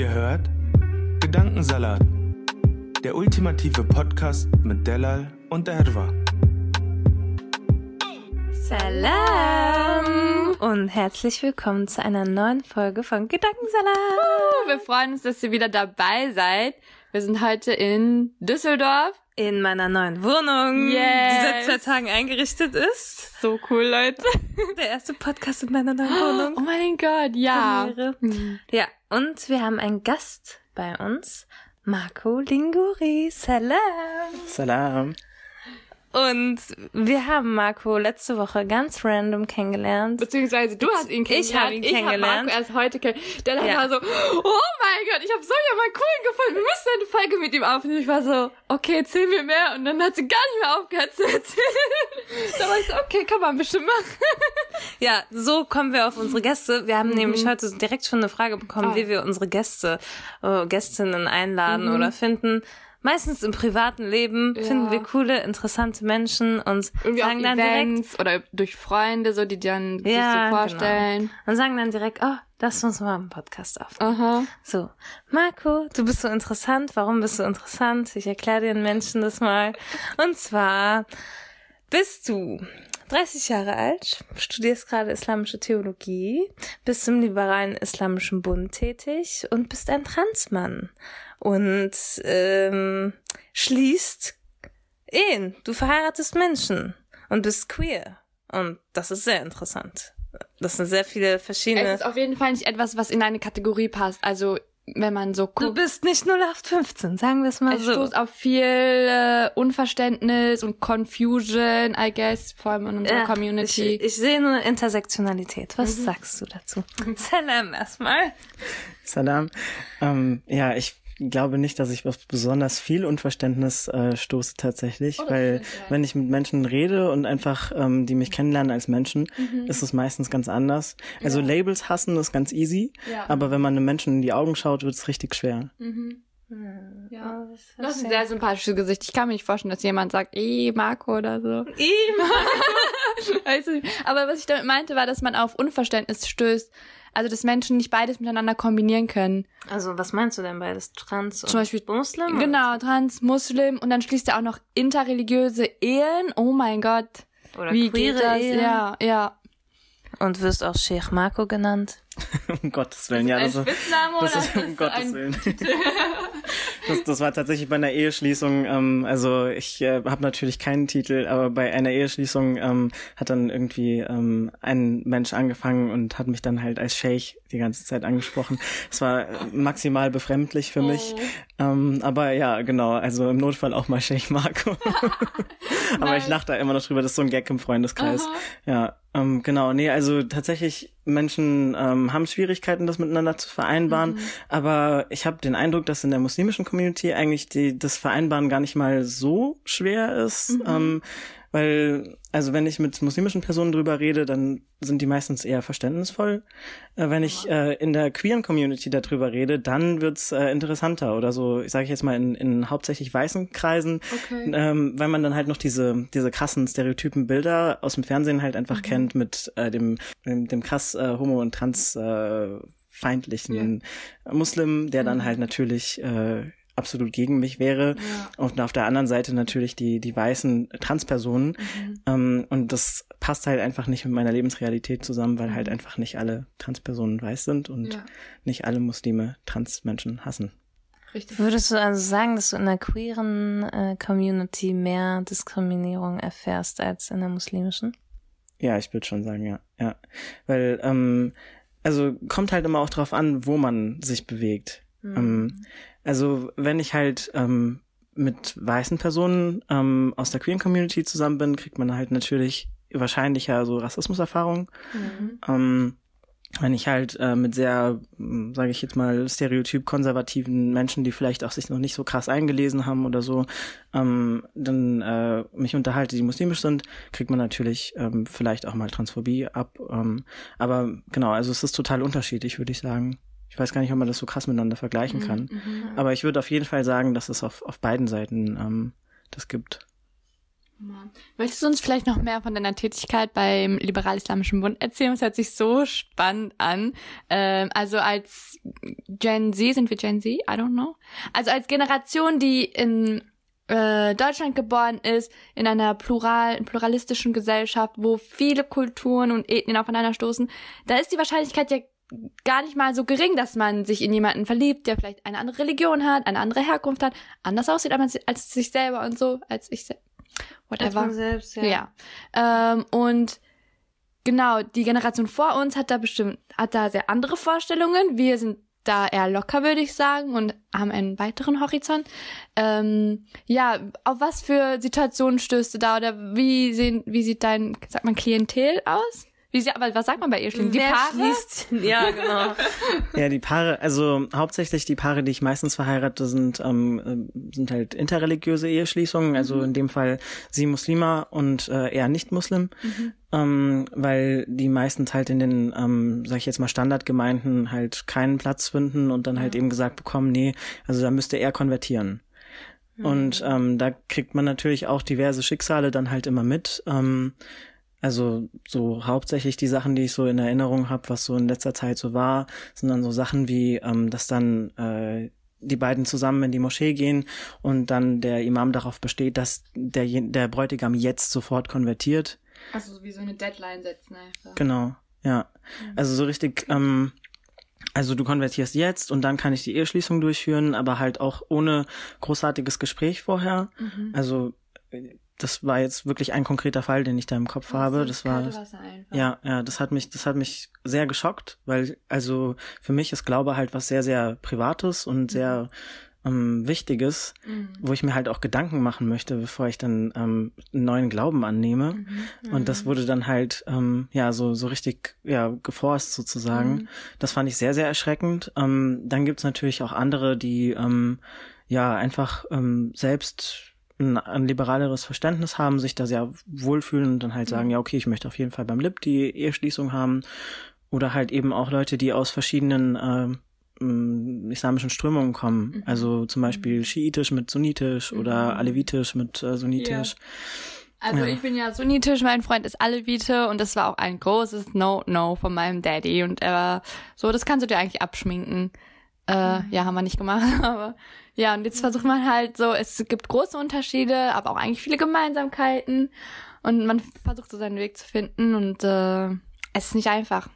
Ihr hört Gedankensalat, der ultimative Podcast mit Delal und Erwa. Salam und herzlich willkommen zu einer neuen Folge von Gedankensalat. Wir freuen uns, dass ihr wieder dabei seid. Wir sind heute in Düsseldorf. In meiner neuen Wohnung, Yes. die seit zwei Tagen eingerichtet ist. So cool, Leute. Der erste Podcast in meiner neuen Wohnung. Oh mein Gott, ja. Premiere. Ja, und wir haben einen Gast bei uns, Marco Linguri. Salam. Salam. Und wir haben Marco letzte Woche ganz random kennengelernt. Beziehungsweise du hast ihn Ich kennengelernt. hab ihn Ich kennengelernt. habe Marco erst heute kennengelernt. Der Ja. war so, oh mein Gott, ich habe Sonja mal cool gefunden. Wir müssen eine Folge mit ihm aufnehmen. Ich war so, okay, erzähl mir mehr. Und dann hat sie gar nicht mehr aufgehört zu erzählen. da war ich so, okay, kann man bestimmt machen. Ja, so kommen wir auf unsere Gäste. Wir haben nämlich heute direkt schon eine Frage bekommen, Mhm. Ah. wie wir unsere Gäste, äh, Gästinnen einladen oder finden. Meistens im privaten Leben. Ja. finden wir coole, interessante Menschen und Irgendwie sagen dann direkt, Events oder durch Freunde, so die dann sich Ja, so vorstellen. genau. und sagen dann direkt, oh, lass uns mal einen Podcast auf. Aha. So, Marco, du bist so interessant. Warum bist du interessant? Ich erkläre den Menschen das mal. Und zwar bist du 30 Jahre alt, studierst gerade islamische Theologie, bist im liberalen Islamischen Bund tätig und bist ein Transmann und ähm, schließt Ehen. Du verheiratest Menschen und bist queer. Und das ist sehr interessant. Das sind sehr viele verschiedene. Es ist auf jeden Fall nicht etwas, was in eine Kategorie passt. Also, wenn man so Du guckt. bist nicht 0815, sagen wir es mal Es so. stoßt auf viel äh, Unverständnis und Confusion, I guess, vor allem in unserer Ja, Community. Ich, ich sehe nur Intersektionalität. Was Mhm. sagst du dazu? Salam erstmal. Salam. Ähm, ja, ich glaube nicht, dass ich auf besonders viel Unverständnis äh, stoße tatsächlich, weil wenn ich mit Menschen rede und einfach ähm, die mich kennenlernen als Menschen, Mhm. ist es meistens ganz anders. Also Labels hassen ist ganz easy, Ja. aber wenn man einem Menschen in die Augen schaut, wird es richtig schwer. ja. Das ist ein sehr sympathisches Gesicht. Ich kann mir nicht vorstellen, dass jemand sagt, eh, Marco oder so. Weiß ich nicht. Aber was ich damit meinte, war, dass man auf Unverständnis stößt. Also, dass Menschen nicht beides miteinander kombinieren können. Also, was meinst du denn beides? Trans und Zum Beispiel- Muslim? Genau, trans, Muslim und dann schließt er auch noch interreligiöse Ehen. Oh mein Gott. Oder Wie queere geht das? Ehen. Ja, ja. Und wirst auch Sheikh Marco genannt. um Gottes Willen, ja, das ist, Spitzname das oder ist um Gottes ein Willen. das, das war tatsächlich bei einer Eheschließung, ähm, also ich äh, habe natürlich keinen Titel, aber bei einer Eheschließung ähm, hat dann irgendwie ähm, ein Mensch angefangen und hat mich dann halt als Sheikh die ganze Zeit angesprochen. Es war äh, maximal befremdlich für mich. Ähm, aber ja, genau, also im Notfall auch mal Sheikh Marco. aber ich lache da immer noch drüber, das ist so ein Gag im Freundeskreis. Ja, ähm, genau, nee, also tatsächlich Menschen ähm, haben Schwierigkeiten, das miteinander zu vereinbaren, aber ich habe den Eindruck, dass in der muslimischen Community eigentlich die, das Vereinbaren gar nicht mal so schwer ist, ähm, weil, also wenn ich mit muslimischen Personen drüber rede, dann sind die meistens eher verständnisvoll. Äh, wenn ich äh, in der queeren Community darüber rede, dann wird's äh, interessanter oder so, ich sage jetzt mal in, in hauptsächlich weißen Kreisen, ähm, weil man dann halt noch diese diese krassen stereotypen Bilder aus dem Fernsehen halt einfach kennt mit äh, dem, dem dem krass äh, homo und trans äh, feindlichen Muslim, der dann halt natürlich äh, absolut gegen mich wäre. Und auf der anderen Seite natürlich die, die weißen Transpersonen. Ähm, und das passt halt einfach nicht mit meiner Lebensrealität zusammen, weil halt einfach nicht alle Transpersonen weiß sind und Ja. nicht alle Muslime Transmenschen hassen. Richtig. Würdest du also sagen, dass du in der queeren äh, Community mehr Diskriminierung erfährst als in der muslimischen? Ja, ich würde schon sagen, ja. Ja. Weil, ähm, also kommt halt immer auch drauf an, wo man sich bewegt. Ähm, also wenn ich halt ähm, mit weißen Personen ähm, aus der Queer Community zusammen bin, kriegt man halt natürlich wahrscheinlicher so Rassismuserfahrungen. Mhm. Ähm, wenn ich halt äh, mit sehr, hm, sage ich jetzt mal, stereotyp konservativen Menschen, die vielleicht auch sich noch nicht so krass eingelesen haben oder so, ähm, dann äh, mich unterhalte, die muslimisch sind, kriegt man natürlich ähm, vielleicht auch mal Transphobie ab. Ähm, aber genau, also es ist total unterschiedlich, würde ich sagen. Ich weiß gar nicht, ob man das so krass miteinander vergleichen mhm, kann. Mhm, aber ich würde auf jeden Fall sagen, dass es auf, auf beiden Seiten ähm, das gibt. Möchtest du uns vielleicht noch mehr von deiner Tätigkeit beim Liberal-Islamischen Bund erzählen? Das hört sich so spannend an. Ähm, also als Gen Z, sind wir Gen Z? I don't know. Also als Generation, die in äh, Deutschland geboren ist, in einer plural, pluralistischen Gesellschaft, wo viele Kulturen und Ethnien aufeinander stoßen, da ist die Wahrscheinlichkeit ja gar nicht mal so gering, dass man sich in jemanden verliebt, der vielleicht eine andere Religion hat, eine andere Herkunft hat, anders aussieht als, als sich selber und so, als ich selbst whatever. Als selbst, ja. ja. Ähm, und genau, die Generation vor uns hat da bestimmt, hat da sehr andere Vorstellungen. Wir sind da eher locker, würde ich sagen, und haben einen weiteren Horizont. Ähm, ja, auf was für Situationen stößt du da oder wie sehen, wie sieht dein, sagt man, Klientel aus? Wie sie, aber was sagt man bei Eheschlingen? Die Wer Paare? Schließt, ja, genau. ja, die Paare, also hauptsächlich die Paare, die ich meistens verheirate, sind, ähm, äh, sind halt interreligiöse Eheschließungen, also mhm. in dem Fall sie Muslima und äh, eher nicht Muslim. Mhm. Ähm, weil die meistens halt in den, ähm, sag ich jetzt mal, Standardgemeinden halt keinen Platz finden und dann halt eben gesagt bekommen, nee, also da müsste er konvertieren. Mhm. Und ähm, da kriegt man natürlich auch diverse Schicksale dann halt immer mit. Ähm, also so hauptsächlich die Sachen, die ich so in Erinnerung habe, was so in letzter Zeit so war, sind dann so Sachen wie, ähm, dass dann äh, die beiden zusammen in die Moschee gehen und dann der Imam darauf besteht, dass der, der Bräutigam jetzt sofort konvertiert. Also wie so eine Deadline setzen einfach. Genau, ja. Mhm. Also so richtig, ähm, also du konvertierst jetzt und dann kann ich die Eheschließung durchführen, aber halt auch ohne großartiges Gespräch vorher. Mhm. Also das war jetzt wirklich ein konkreter Fall, den ich da im Kopf das habe. Das war ja, ja, das hat mich, das hat mich sehr geschockt, weil also für mich ist Glaube halt was sehr, sehr Privates und mhm. sehr ähm, Wichtiges, mhm. wo ich mir halt auch Gedanken machen möchte, bevor ich dann ähm, einen neuen Glauben annehme. Mhm. Und das mhm. wurde dann halt ähm, ja so so richtig ja geforst sozusagen. Mhm. Das fand ich sehr, sehr erschreckend. Ähm, dann gibt's natürlich auch andere, die ähm, ja einfach ähm, selbst ein, ein liberaleres Verständnis haben, sich da sehr wohlfühlen und dann halt sagen, mhm. ja, okay, ich möchte auf jeden Fall beim LIB die Eheschließung haben. Oder halt eben auch Leute, die aus verschiedenen äh, islamischen Strömungen kommen. Mhm. Also zum Beispiel mhm. schiitisch mit sunnitisch mhm. oder alevitisch mit äh, sunnitisch. Ja. Also ja. ich bin ja sunnitisch, mein Freund ist Alevite und das war auch ein großes No-No von meinem Daddy und er war so, das kannst du dir eigentlich abschminken. Äh, ja, haben wir nicht gemacht, aber ja, und jetzt versucht man halt so, es gibt große Unterschiede, aber auch eigentlich viele Gemeinsamkeiten und man versucht so seinen Weg zu finden und äh, es ist nicht einfach.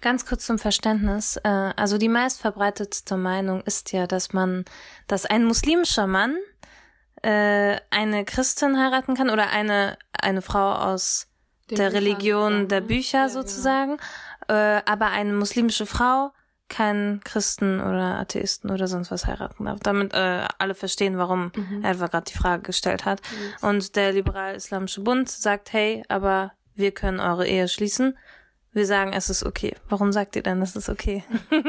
Ganz kurz zum Verständnis. Äh, also die meistverbreitetste Meinung ist ja, dass man, dass ein muslimischer Mann äh, eine Christin heiraten kann oder eine, eine Frau aus Den der Religion der Bücher ja, genau. sozusagen, genau. äh, aber eine muslimische Frau keinen Christen oder Atheisten oder sonst was heiraten darf. Damit äh, alle verstehen, warum mhm. er einfach gerade die Frage gestellt hat. Mhm. Und der Liberal-Islamische Bund sagt, hey, aber wir können eure Ehe schließen. Wir sagen, es ist okay. Warum sagt ihr denn, es ist okay?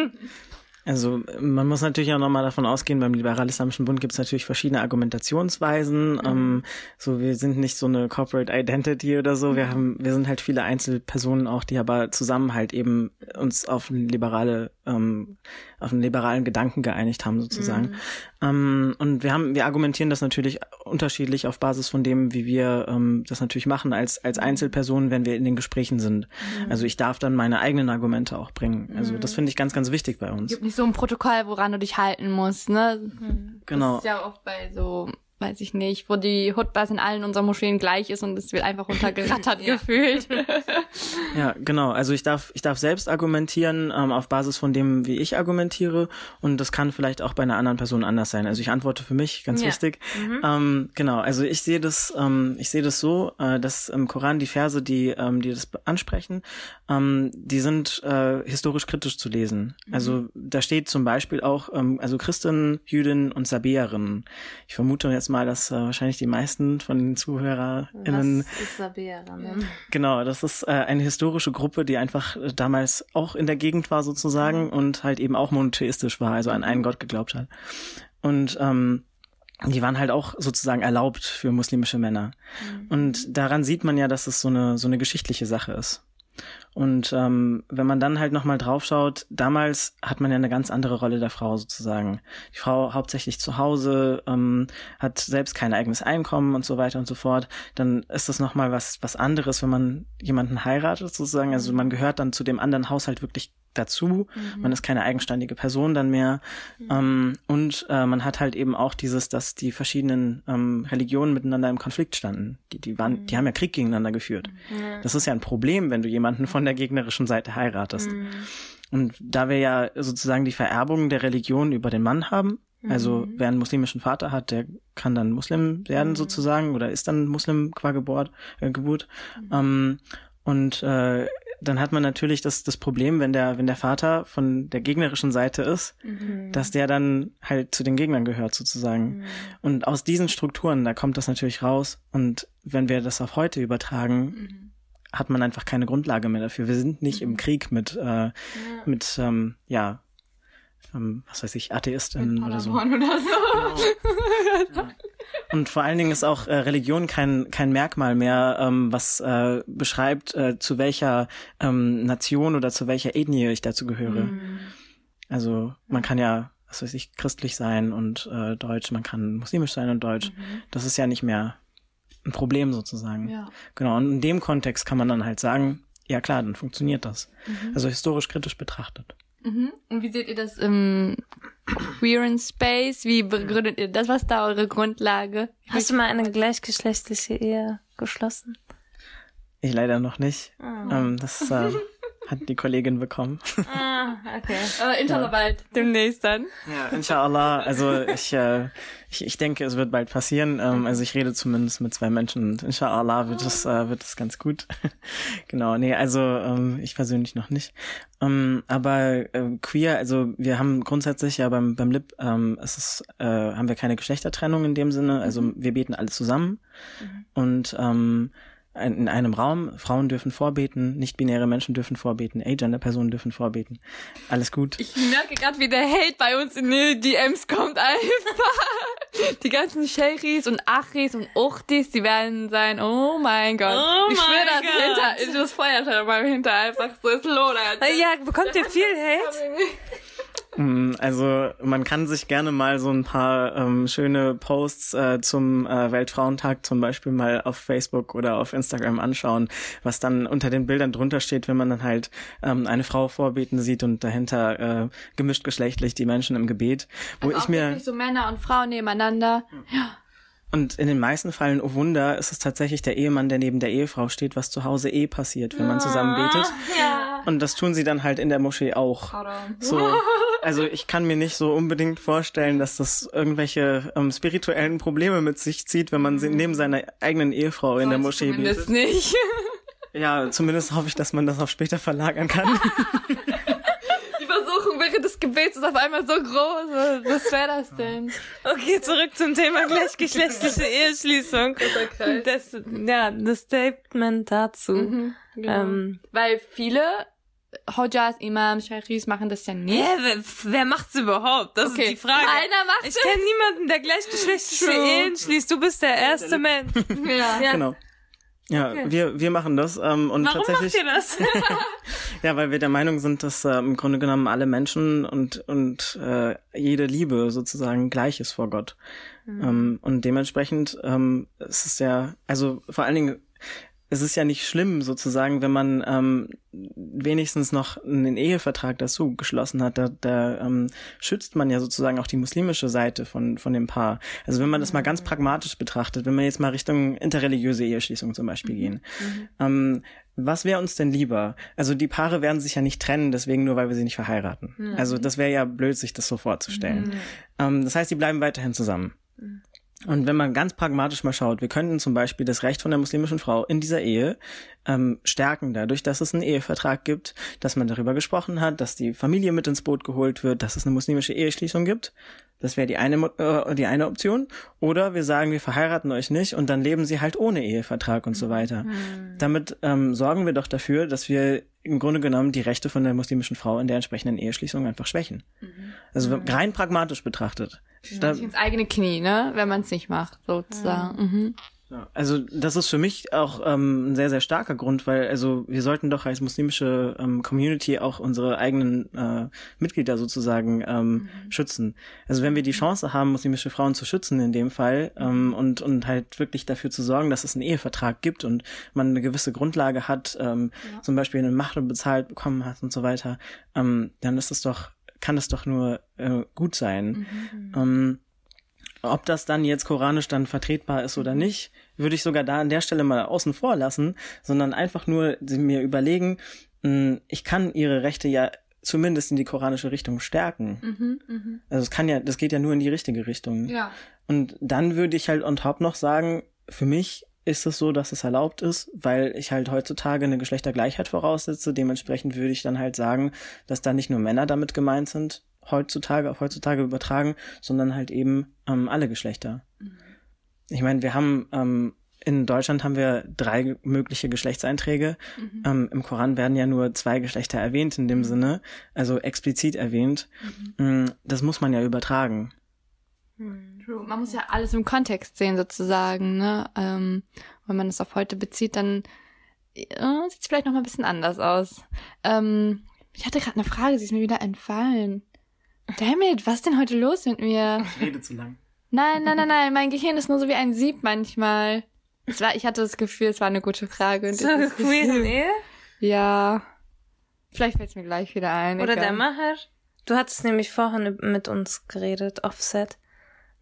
Also man muss natürlich auch nochmal davon ausgehen, beim Liberal-Islamischen Bund gibt es natürlich verschiedene Argumentationsweisen. Mhm. Ähm, so, wir sind nicht so eine Corporate Identity oder so. Wir mhm. haben, wir sind halt viele Einzelpersonen auch, die aber zusammen halt eben uns auf eine liberale ähm, auf einen liberalen Gedanken geeinigt haben sozusagen. Mhm. Ähm, und wir haben, wir argumentieren das natürlich unterschiedlich auf Basis von dem, wie wir ähm, das natürlich machen als als Einzelpersonen, wenn wir in den Gesprächen sind. Mhm. Also ich darf dann meine eigenen Argumente auch bringen. Also das mhm. finde ich ganz, ganz wichtig bei uns. Gibt nicht so ein Protokoll, woran du dich halten musst, ne? Genau. Das ist ja oft bei so weiß ich nicht, wo die Hutbas in allen unseren Moscheen gleich ist und es wird einfach runtergerattert gefühlt. ja, genau. Also ich darf, ich darf selbst argumentieren ähm, auf Basis von dem, wie ich argumentiere und das kann vielleicht auch bei einer anderen Person anders sein. Also ich antworte für mich, ganz ja. wichtig. Mhm. Ähm, genau. Also ich sehe das, ähm, ich sehe das so, äh, dass im Koran die Verse, die, ähm, die das ansprechen, ähm, die sind äh, historisch kritisch zu lesen. Mhm. Also da steht zum Beispiel auch, ähm, also Christinnen, Jüdinnen und Sabäerinnen. Ich vermute jetzt mal, dass äh, wahrscheinlich die meisten von den ZuhörerInnen. Was ist Sabäerinnen? Genau, das ist äh, eine historische Gruppe, die einfach äh, damals auch in der Gegend war sozusagen mhm. und halt eben auch monotheistisch war, also an einen Gott geglaubt hat. Und ähm, die waren halt auch sozusagen erlaubt für muslimische Männer. Mhm. Und daran sieht man ja, dass es so eine so eine geschichtliche Sache ist. Und ähm, wenn man dann halt nochmal draufschaut, damals hat man ja eine ganz andere Rolle der Frau sozusagen. Die Frau hauptsächlich zu Hause, ähm, hat selbst kein eigenes Einkommen und so weiter und so fort. Dann ist das nochmal was, was anderes, wenn man jemanden heiratet sozusagen. Also man gehört dann zu dem anderen Haushalt wirklich dazu. Mhm. Man ist keine eigenständige Person dann mehr. Mhm. Ähm, und äh, man hat halt eben auch dieses, dass die verschiedenen ähm, Religionen miteinander im Konflikt standen. Die, die waren, mhm. die haben ja Krieg gegeneinander geführt. Mhm. Das ist ja ein Problem, wenn du jemanden von der gegnerischen Seite heiratest. Mhm. Und da wir ja sozusagen die Vererbung der Religion über den Mann haben, also mhm. wer einen muslimischen Vater hat, der kann dann Muslim werden sozusagen oder ist dann Muslim qua Geburt. Äh, Geburt. Ähm, und äh, dann hat man natürlich das, das Problem, wenn der, wenn der Vater von der gegnerischen Seite ist, mhm. dass der dann halt zu den Gegnern gehört sozusagen. Mhm. Und aus diesen Strukturen, da kommt das natürlich raus. Und wenn wir das auf heute übertragen, mhm. Hat man einfach keine Grundlage mehr dafür. Wir sind nicht im mhm. Krieg mit, äh, ja. mit, ähm, ja, ähm, was weiß ich, Atheisten oder so. Oder so. Genau. ja. Und vor allen Dingen ist auch äh, Religion kein, kein Merkmal mehr, ähm, was äh, beschreibt, äh, zu welcher ähm, Nation oder zu welcher Ethnie ich dazu gehöre. Mhm. Also man kann ja, was weiß ich, christlich sein und äh, deutsch, man kann muslimisch sein und deutsch. Mhm. Das ist ja nicht mehr ein Problem sozusagen. Ja. Genau, und in dem Kontext kann man dann halt sagen, ja klar, dann funktioniert das. Mhm. Also historisch kritisch betrachtet. Mhm. Und wie seht ihr das im Queeren Space? Wie begründet ihr das? Was ist da eure Grundlage? Hast du mal eine gleichgeschlechtliche Ehe geschlossen? Ich leider noch nicht. Oh. Ähm, das äh, hat die Kollegin bekommen. Ah, okay. Aber inshallah ja. bald, demnächst dann. Ja, inshallah. Also ich, äh, ich, ich denke, es wird bald passieren. Ähm, also ich rede zumindest mit zwei Menschen und inshallah wird es, äh, wird es ganz gut. genau, nee, also ähm, ich persönlich noch nicht. Ähm, aber äh, queer, also wir haben grundsätzlich ja beim, beim Lib, ähm, es ist, äh, haben wir keine Geschlechtertrennung in dem Sinne. Also mhm. wir beten alle zusammen. Mhm. Und ähm, in einem Raum, Frauen dürfen vorbeten, nicht-binäre Menschen dürfen vorbeten, Agender-Personen dürfen vorbeten. Alles gut. Ich merke gerade, wie der Hate bei uns in die DMs kommt einfach. Die ganzen Sheris und Achis und Uchtis, die werden sein, oh mein Gott. Oh ich schwöre, das hinter, ich das Feuerteil mal hinter einfach so ist Lola. Ja, bekommt ihr viel Hate? Mm, also man kann sich gerne mal so ein paar ähm, schöne Posts äh, zum äh, Weltfrauentag zum Beispiel mal auf Facebook oder auf Instagram anschauen, was dann unter den Bildern drunter steht, wenn man dann halt ähm, eine Frau vorbeten sieht und dahinter äh, gemischt geschlechtlich die Menschen im Gebet, wo also ich mir so Männer und Frauen nebeneinander. Ja. Und in den meisten Fällen, oh Wunder, ist es tatsächlich der Ehemann, der neben der Ehefrau steht, was zu Hause eh passiert, wenn man zusammen betet. Ja. Und das tun sie dann halt in der Moschee auch. So, also ich kann mir nicht so unbedingt vorstellen, dass das irgendwelche ähm, spirituellen Probleme mit sich zieht, wenn man neben seiner eigenen Ehefrau in der Moschee zumindest betet. nicht. Ja, zumindest hoffe ich, dass man das auf später verlagern kann. wäre des Gebets ist auf einmal so groß. Was wäre das denn? Okay, zurück zum Thema gleichgeschlechtliche Eheschließung. Das, ja, das Statement dazu. Mhm, genau. ähm, Weil viele Hodjas, Imams, Sheikhis machen das ja nicht. Hä, wer, wer macht's überhaupt? Das okay. ist die Frage. Keiner macht Ich kenne niemanden, der gleichgeschlechtliche Ehen schließt. Du bist der erste Mensch. ja. ja. Genau. Ja, okay. wir, wir machen das. Ähm, und Warum tatsächlich, macht ihr das? ja, weil wir der Meinung sind, dass äh, im Grunde genommen alle Menschen und, und äh, jede Liebe sozusagen gleich ist vor Gott. Mhm. Ähm, und dementsprechend ähm, es ist ja, also vor allen Dingen es ist ja nicht schlimm sozusagen, wenn man ähm, wenigstens noch einen Ehevertrag dazu geschlossen hat. Da, da ähm, schützt man ja sozusagen auch die muslimische Seite von von dem Paar. Also wenn man das mal ganz pragmatisch betrachtet, wenn wir jetzt mal Richtung interreligiöse Eheschließung zum Beispiel mhm. gehen, mhm. Ähm, was wäre uns denn lieber? Also die Paare werden sich ja nicht trennen, deswegen nur, weil wir sie nicht verheiraten. Mhm. Also das wäre ja blöd, sich das so vorzustellen. Mhm. Ähm, das heißt, die bleiben weiterhin zusammen. Mhm. Und wenn man ganz pragmatisch mal schaut, wir könnten zum Beispiel das Recht von der muslimischen Frau in dieser Ehe ähm, stärken, dadurch, dass es einen Ehevertrag gibt, dass man darüber gesprochen hat, dass die Familie mit ins Boot geholt wird, dass es eine muslimische Eheschließung gibt. Das wäre die eine äh, die eine Option. Oder wir sagen, wir verheiraten euch nicht und dann leben sie halt ohne Ehevertrag und so weiter. Mhm. Damit ähm, sorgen wir doch dafür, dass wir im Grunde genommen die Rechte von der muslimischen Frau in der entsprechenden Eheschließung einfach schwächen. Mhm. Also mhm. rein pragmatisch betrachtet. Da, ins eigene Knie, ne? Wenn man es nicht macht, sozusagen. Mhm. Ja, also das ist für mich auch ähm, ein sehr, sehr starker Grund, weil also wir sollten doch als muslimische ähm, Community auch unsere eigenen äh, Mitglieder sozusagen ähm, mhm. schützen. Also wenn wir die Chance haben, muslimische Frauen zu schützen in dem Fall ähm, und, und halt wirklich dafür zu sorgen, dass es einen Ehevertrag gibt und man eine gewisse Grundlage hat, ähm, ja. zum Beispiel eine Macht bezahlt bekommen hat und so weiter, ähm, dann ist es doch, kann es doch nur äh, gut sein. Mhm. Ähm, ob das dann jetzt koranisch dann vertretbar ist oder nicht, würde ich sogar da an der Stelle mal außen vor lassen, sondern einfach nur mir überlegen, hm, ich kann ihre Rechte ja zumindest in die koranische Richtung stärken. Mhm, mh. Also es kann ja, das geht ja nur in die richtige Richtung. Ja. Und dann würde ich halt on top noch sagen, für mich ist es so, dass es erlaubt ist, weil ich halt heutzutage eine Geschlechtergleichheit voraussetze. Dementsprechend würde ich dann halt sagen, dass da nicht nur Männer damit gemeint sind, heutzutage auf heutzutage übertragen, sondern halt eben ähm, alle Geschlechter. Mhm. Ich meine, wir haben ähm, in Deutschland haben wir drei mögliche Geschlechtseinträge. Mhm. Ähm, Im Koran werden ja nur zwei Geschlechter erwähnt in dem mhm. Sinne, also explizit erwähnt. Mhm. Mm, das muss man ja übertragen. Mhm. True. Man muss ja alles im Kontext sehen sozusagen. Ne? Ähm, wenn man es auf heute bezieht, dann äh, sieht es vielleicht noch mal ein bisschen anders aus. Ähm, ich hatte gerade eine Frage, sie ist mir wieder entfallen. Damn it, was ist denn heute los mit mir? Ich rede zu lang. Nein, nein, nein, nein, mein Gehirn ist nur so wie ein Sieb manchmal. Es war, ich hatte das Gefühl, es war eine gute Frage. So queer Ehe? Ja. Vielleicht fällt es mir gleich wieder ein. Oder egal. der Macher. Du hattest nämlich vorhin mit uns geredet, Offset,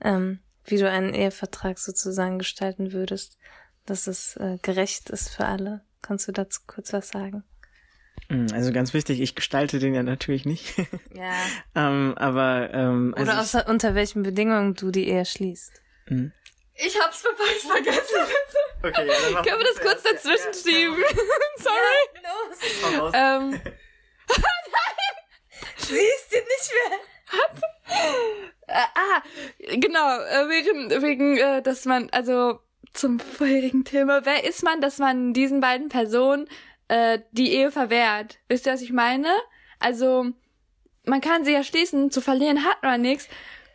ähm, wie du einen Ehevertrag sozusagen gestalten würdest, dass es äh, gerecht ist für alle. Kannst du dazu kurz was sagen? Mm, also ganz wichtig, ich gestalte den ja natürlich nicht. Ja. ähm, aber ähm, also oder außer, unter welchen Bedingungen du die Ehe schließt. Mhm. Ich hab's fast vergessen. okay, ja, Können wir das kurz dazwischen schieben? Sorry. Ja, los. Ähm. Nein! Siehst du nicht mehr. Äh, ah, genau, äh, wegen, wegen, äh, dass man, also zum vorherigen Thema, wer ist man, dass man diesen beiden Personen äh, die Ehe verwehrt. Wisst ihr, was ich meine? Also, man kann sie ja schließen, zu verlieren hat man nichts.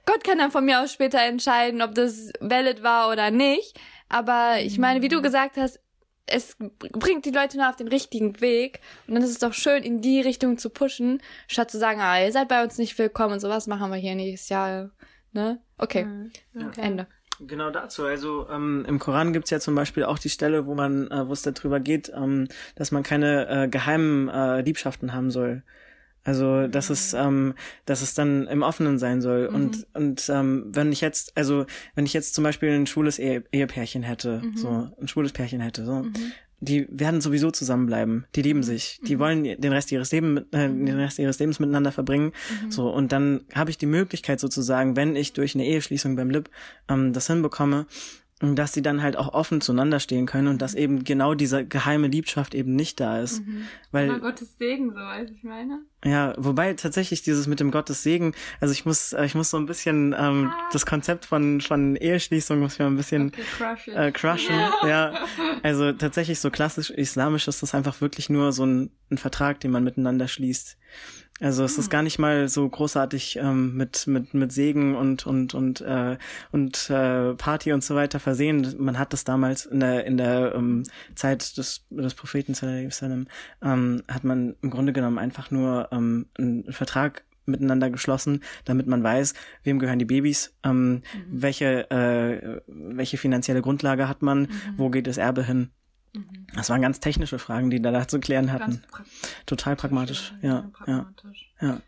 Gott kann dann von mir aus später entscheiden, ob das valid war oder nicht. Aber ich meine, wie du gesagt hast, es bringt die Leute nur auf den richtigen Weg. Und dann ist es doch schön, in die Richtung zu pushen, statt zu sagen, ah, ihr seid bei uns nicht willkommen und sowas machen wir hier nächstes Jahr. Ne? Okay. Mhm. okay. Ende. Genau dazu. Also ähm, im Koran gibt's ja zum Beispiel auch die Stelle, wo man, äh, wo es darüber geht, ähm, dass man keine äh, geheimen äh, Liebschaften haben soll. Also dass es, ähm, dass es dann im Offenen sein soll. Mhm. Und und ähm, wenn ich jetzt, also wenn ich jetzt zum Beispiel ein schwules Ehe Ehepärchen hätte, mhm. so ein schwules Pärchen hätte, so, mhm die werden sowieso zusammenbleiben. Die lieben sich. Die mhm. wollen den Rest ihres Lebens, äh, den Rest ihres Lebens miteinander verbringen. Mhm. So und dann habe ich die Möglichkeit sozusagen, wenn ich durch eine Eheschließung beim Lib ähm, das hinbekomme, dass sie dann halt auch offen zueinander stehen können und dass eben genau diese geheime Liebschaft eben nicht da ist. Mhm. Weil Aber Gottes Segen, so weiß ich meine. Ja, wobei tatsächlich dieses mit dem Gottes Segen, also ich muss, äh, ich muss so ein bisschen ähm, ah. das Konzept von von Eheschließung muss ich mal ein bisschen okay, crush äh, crushen. Ja. ja, also tatsächlich so klassisch islamisch ist das einfach wirklich nur so ein, ein Vertrag, den man miteinander schließt. Also es ist hm. gar nicht mal so großartig ähm, mit mit mit Segen und und und äh, und äh, Party und so weiter versehen. Man hat das damals in der in der ähm, Zeit des des Propheten sallam, ähm, hat man im Grunde genommen einfach nur ähm, einen Vertrag miteinander geschlossen, damit man weiß, wem gehören die Babys, ähm, mhm. welche äh, welche finanzielle Grundlage hat man, mhm. wo geht das Erbe hin Mhm. Das waren ganz technische Fragen, die da, da zu klären hatten. Pra Total pragmatisch, ja, pragmatisch. ja, ja.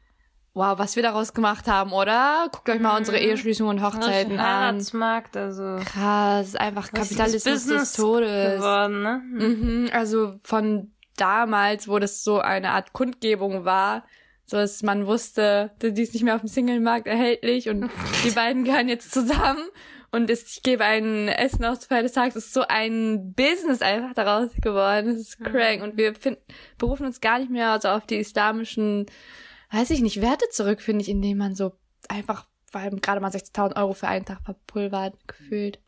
Wow, was wir daraus gemacht haben, oder? Guckt euch mal unsere mhm. Eheschließungen und Hochzeiten an. Markt, also krass, einfach Kapitalismus des Todes geworden, ne? Mhm, also von damals, wo das so eine Art Kundgebung war, so dass man wusste, die ist nicht mehr auf dem Singlemarkt erhältlich und die beiden gehören jetzt zusammen und ich gebe ein Essen aus Feier des Tages. Es ist so ein Business einfach daraus geworden. Das ist crank. Mhm. Und wir find, berufen uns gar nicht mehr so auf die islamischen, weiß ich nicht, Werte zurück, finde ich, indem man so einfach, weil gerade mal 60.000 Euro für einen Tag verpulvert gefühlt.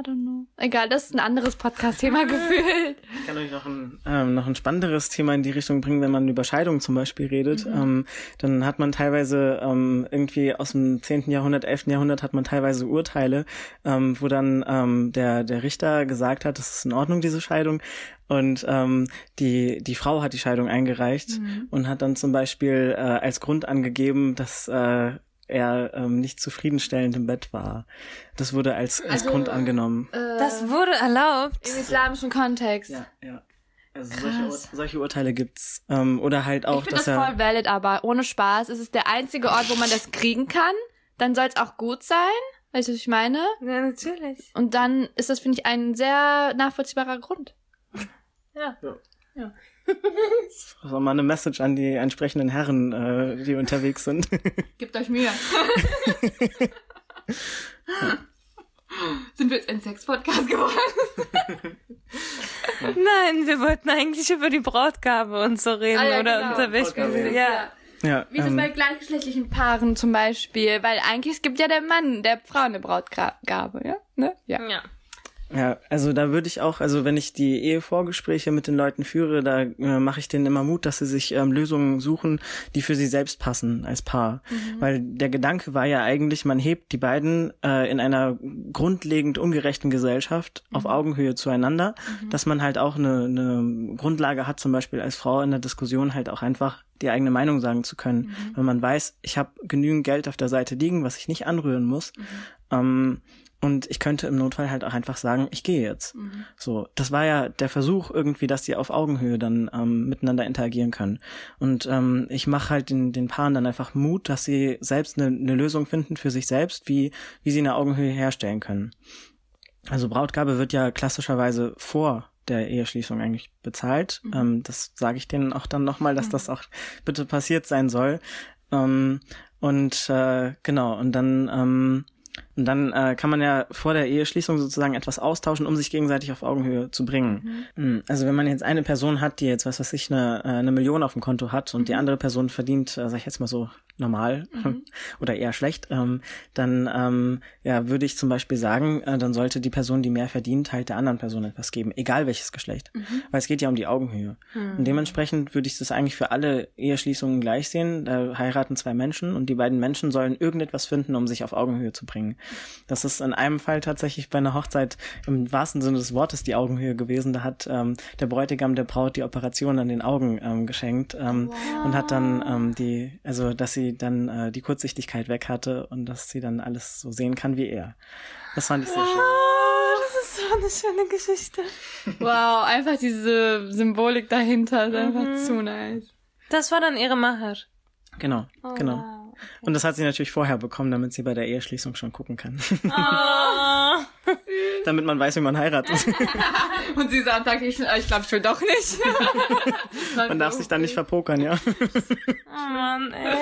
I don't know. Egal, das ist ein anderes Podcast-Thema gefühlt. Ich kann euch noch ein, ähm, noch ein spannenderes Thema in die Richtung bringen, wenn man über Scheidung zum Beispiel redet. Mhm. Ähm, dann hat man teilweise ähm, irgendwie aus dem 10., Jahrhundert, 11. Jahrhundert hat man teilweise Urteile, ähm, wo dann ähm, der, der Richter gesagt hat, das ist in Ordnung, diese Scheidung. Und ähm, die, die Frau hat die Scheidung eingereicht mhm. und hat dann zum Beispiel äh, als Grund angegeben, dass äh, er ähm, nicht zufriedenstellend im Bett war. Das wurde als, als also, Grund angenommen. Äh, das wurde erlaubt. Im islamischen Kontext. Ja, ja. Also solche, Ur solche Urteile gibt's. Ähm, oder halt auch, ich dass das er... voll valid, aber ohne Spaß. Es ist der einzige Ort, wo man das kriegen kann. Dann soll es auch gut sein. Weißt du, was ich meine? Ja, natürlich. Und dann ist das, finde ich, ein sehr nachvollziehbarer Grund. Ja. ja. ja. Das war mal eine Message an die entsprechenden Herren, äh, die unterwegs sind. Gebt euch Mühe. Sind wir jetzt ein Sex-Podcast geworden? Nein, wir wollten eigentlich über die Brautgabe und so reden ah, ja, oder genau. unter welchem. Ja. Ja, Wie ist es ähm, bei gleichgeschlechtlichen Paaren zum Beispiel? Weil eigentlich es gibt ja der Mann der Frau eine Brautgabe, ja? Ne? Ja. ja. Ja, also da würde ich auch, also wenn ich die Ehevorgespräche mit den Leuten führe, da äh, mache ich denen immer Mut, dass sie sich ähm, Lösungen suchen, die für sie selbst passen als Paar. Mhm. Weil der Gedanke war ja eigentlich, man hebt die beiden äh, in einer grundlegend ungerechten Gesellschaft mhm. auf Augenhöhe zueinander, mhm. dass man halt auch eine, eine Grundlage hat, zum Beispiel als Frau in der Diskussion halt auch einfach die eigene Meinung sagen zu können. Mhm. Wenn man weiß, ich habe genügend Geld auf der Seite liegen, was ich nicht anrühren muss. Mhm. Ähm, und ich könnte im Notfall halt auch einfach sagen, ich gehe jetzt. Mhm. So, das war ja der Versuch irgendwie, dass die auf Augenhöhe dann ähm, miteinander interagieren können. Und ähm, ich mache halt den, den Paaren dann einfach Mut, dass sie selbst eine, eine Lösung finden für sich selbst, wie, wie sie eine Augenhöhe herstellen können. Also Brautgabe wird ja klassischerweise vor der Eheschließung eigentlich bezahlt. Mhm. Ähm, das sage ich denen auch dann nochmal, dass mhm. das auch bitte passiert sein soll. Ähm, und äh, genau, und dann ähm, und dann äh, kann man ja vor der Eheschließung sozusagen etwas austauschen, um sich gegenseitig auf Augenhöhe zu bringen. Mhm. Hm, also wenn man jetzt eine Person hat, die jetzt, was weiß ich, eine, äh, eine Million auf dem Konto hat und mhm. die andere Person verdient, äh, sag ich jetzt mal so, normal mhm. oder eher schlecht, ähm, dann ähm, ja, würde ich zum Beispiel sagen, äh, dann sollte die Person, die mehr verdient, halt der anderen Person etwas geben, egal welches Geschlecht. Mhm. Weil es geht ja um die Augenhöhe. Mhm. Und dementsprechend würde ich das eigentlich für alle Eheschließungen gleich sehen. Da heiraten zwei Menschen und die beiden Menschen sollen irgendetwas finden, um sich auf Augenhöhe zu bringen. Das ist in einem Fall tatsächlich bei einer Hochzeit im wahrsten Sinne des Wortes die Augenhöhe gewesen. Da hat ähm, der Bräutigam der Braut die Operation an den Augen ähm, geschenkt ähm, wow. und hat dann ähm, die, also dass sie dann äh, die Kurzsichtigkeit weg hatte und dass sie dann alles so sehen kann wie er. Das fand ich sehr wow, schön. Das ist so eine schöne Geschichte. Wow, einfach diese Symbolik dahinter ist einfach mhm. zu nice. Das war dann ihre Macher. Genau, oh, genau. Wow. Und das hat sie natürlich vorher bekommen, damit sie bei der Eheschließung schon gucken kann. Oh, damit man weiß, wie man heiratet. Und sie sagt ich, ich glaube schon doch nicht. man darf sich dann nicht verpokern, ja. Oh Mann, ey.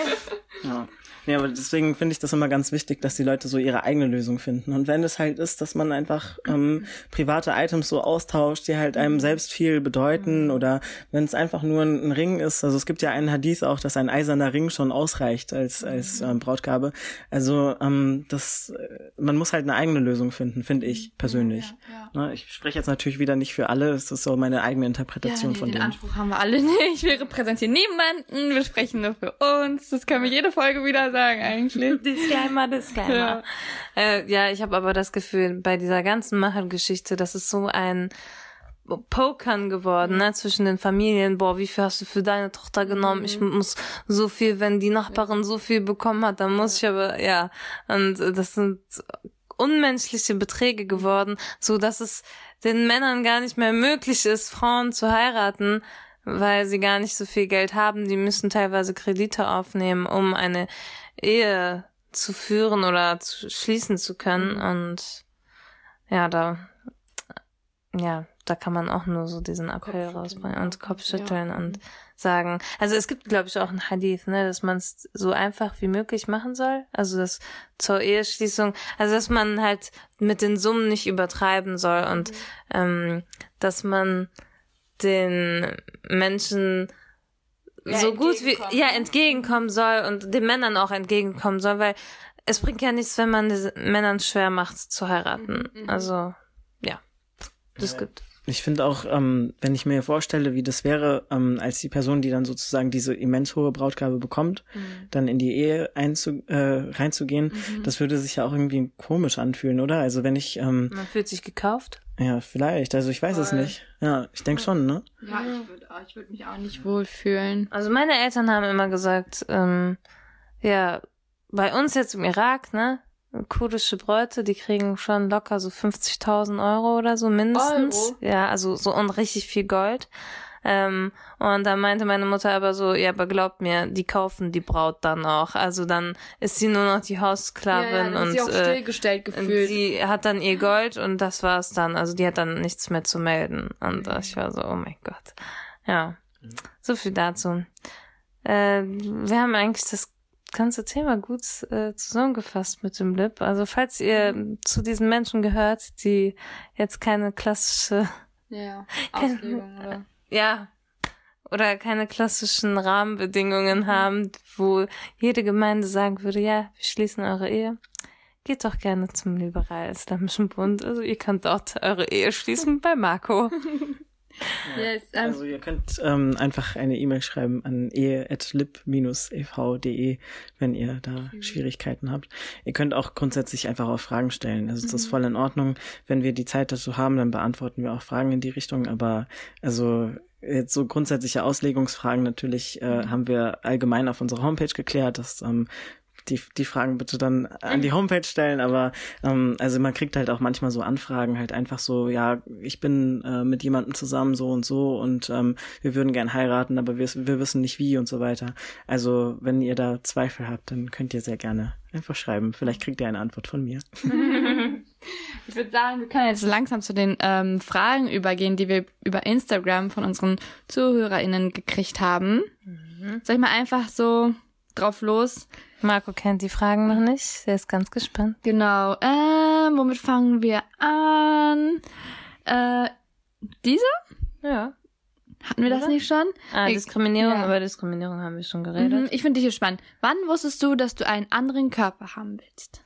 Ja. Ja, aber deswegen finde ich das immer ganz wichtig, dass die Leute so ihre eigene Lösung finden. Und wenn es halt ist, dass man einfach ähm, private Items so austauscht, die halt einem selbst viel bedeuten, mhm. oder wenn es einfach nur ein, ein, Ring ist, also es gibt ja einen Hadith auch, dass ein eiserner Ring schon ausreicht als als mhm. ähm, Brautgabe. Also ähm, das, äh, man muss halt eine eigene Lösung finden, finde ich persönlich. Ja, ja. Ne, ich spreche jetzt natürlich wieder nicht für alle, es ist so meine eigene Interpretation ja, nee, von dem. Den Anspruch haben wir alle nicht. Wir repräsentieren niemanden, wir sprechen nur für uns. Das können wir jede Folge wieder sagen sagen eigentlich. Disclaimer, Disclaimer. Ja, äh, ja ich habe aber das Gefühl, bei dieser ganzen Macher-Geschichte, das ist so ein Pokern geworden, ne, zwischen den Familien. Boah, wie viel hast du für deine Tochter genommen? Ich mhm. muss so viel, wenn die Nachbarin so viel bekommen hat, dann muss ich aber, ja. Und das sind unmenschliche Beträge geworden, so dass es den Männern gar nicht mehr möglich ist, Frauen zu heiraten, weil sie gar nicht so viel Geld haben. Die müssen teilweise Kredite aufnehmen, um eine Ehe zu führen oder zu schließen zu können. Mhm. Und ja, da, ja, da kann man auch nur so diesen Appell rausbringen und Kopfschütteln ja. und sagen. Also es gibt, glaube ich, auch ein Hadith, ne, dass man es so einfach wie möglich machen soll. Also das zur Eheschließung, also dass man halt mit den Summen nicht übertreiben soll und mhm. ähm, dass man den Menschen ja, so gut wie ja entgegenkommen soll und den Männern auch entgegenkommen soll, weil es bringt ja nichts, wenn man den Männern schwer macht zu heiraten. Mhm, mhm. also ja, das ja. gibt. Ich finde auch, ähm, wenn ich mir vorstelle, wie das wäre, ähm, als die Person, die dann sozusagen diese immens hohe Brautgabe bekommt, mhm. dann in die Ehe einzu äh, reinzugehen, mhm. das würde sich ja auch irgendwie komisch anfühlen, oder? Also wenn ich ähm, man fühlt sich gekauft. Ja, vielleicht. Also ich weiß Voll. es nicht. Ja, ich denke schon, ne? Ja, ich würde ich würd mich auch nicht wohlfühlen. Also meine Eltern haben immer gesagt, ähm, ja, bei uns jetzt im Irak, ne, kurdische Bräute, die kriegen schon locker so 50.000 Euro oder so mindestens. Euro? Ja, also so und richtig viel Gold. Ähm, und dann meinte meine Mutter aber so, ja, aber glaubt mir, die kaufen die Braut dann auch. Also dann ist sie nur noch die Haussklavin ja, ja, und sie auch äh, stillgestellt gefühlt. sie hat dann ihr Gold und das war's dann. Also die hat dann nichts mehr zu melden. Und mhm. ich war so, oh mein Gott. Ja, so viel dazu. Äh, wir haben eigentlich das ganze Thema gut äh, zusammengefasst mit dem Lip. Also falls ihr mhm. zu diesen Menschen gehört, die jetzt keine klassische ja, Auslegung oder ja oder keine klassischen Rahmenbedingungen mhm. haben, wo jede Gemeinde sagen würde, ja, wir schließen eure Ehe. Geht doch gerne zum Liberal-Islamischen Bund. Also ihr könnt dort eure Ehe schließen bei Marco. Yes, um, also ihr könnt ähm, einfach eine E-Mail schreiben an ehe.lib-ev.de, wenn ihr da mhm. Schwierigkeiten habt. Ihr könnt auch grundsätzlich einfach auch Fragen stellen. Also mhm. das ist voll in Ordnung. Wenn wir die Zeit dazu haben, dann beantworten wir auch Fragen in die Richtung. Aber also jetzt so grundsätzliche Auslegungsfragen natürlich äh, mhm. haben wir allgemein auf unserer Homepage geklärt. Das ähm, die, die Fragen bitte dann an die Homepage stellen, aber ähm, also man kriegt halt auch manchmal so Anfragen, halt einfach so, ja, ich bin äh, mit jemandem zusammen so und so und ähm, wir würden gern heiraten, aber wir, wir wissen nicht wie und so weiter. Also wenn ihr da Zweifel habt, dann könnt ihr sehr gerne einfach schreiben. Vielleicht kriegt ihr eine Antwort von mir. ich würde sagen, wir können jetzt langsam zu den ähm, Fragen übergehen, die wir über Instagram von unseren ZuhörerInnen gekriegt haben. Mhm. Soll ich mal einfach so drauf los Marco kennt die Fragen noch nicht. Er ist ganz gespannt. Genau. Ähm, womit fangen wir an? Äh, diese? Ja. Hatten wir Oder? das nicht schon? Ah, Diskriminierung, ja. über Diskriminierung haben wir schon geredet. Mhm, ich finde dich spannend. Wann wusstest du, dass du einen anderen Körper haben willst?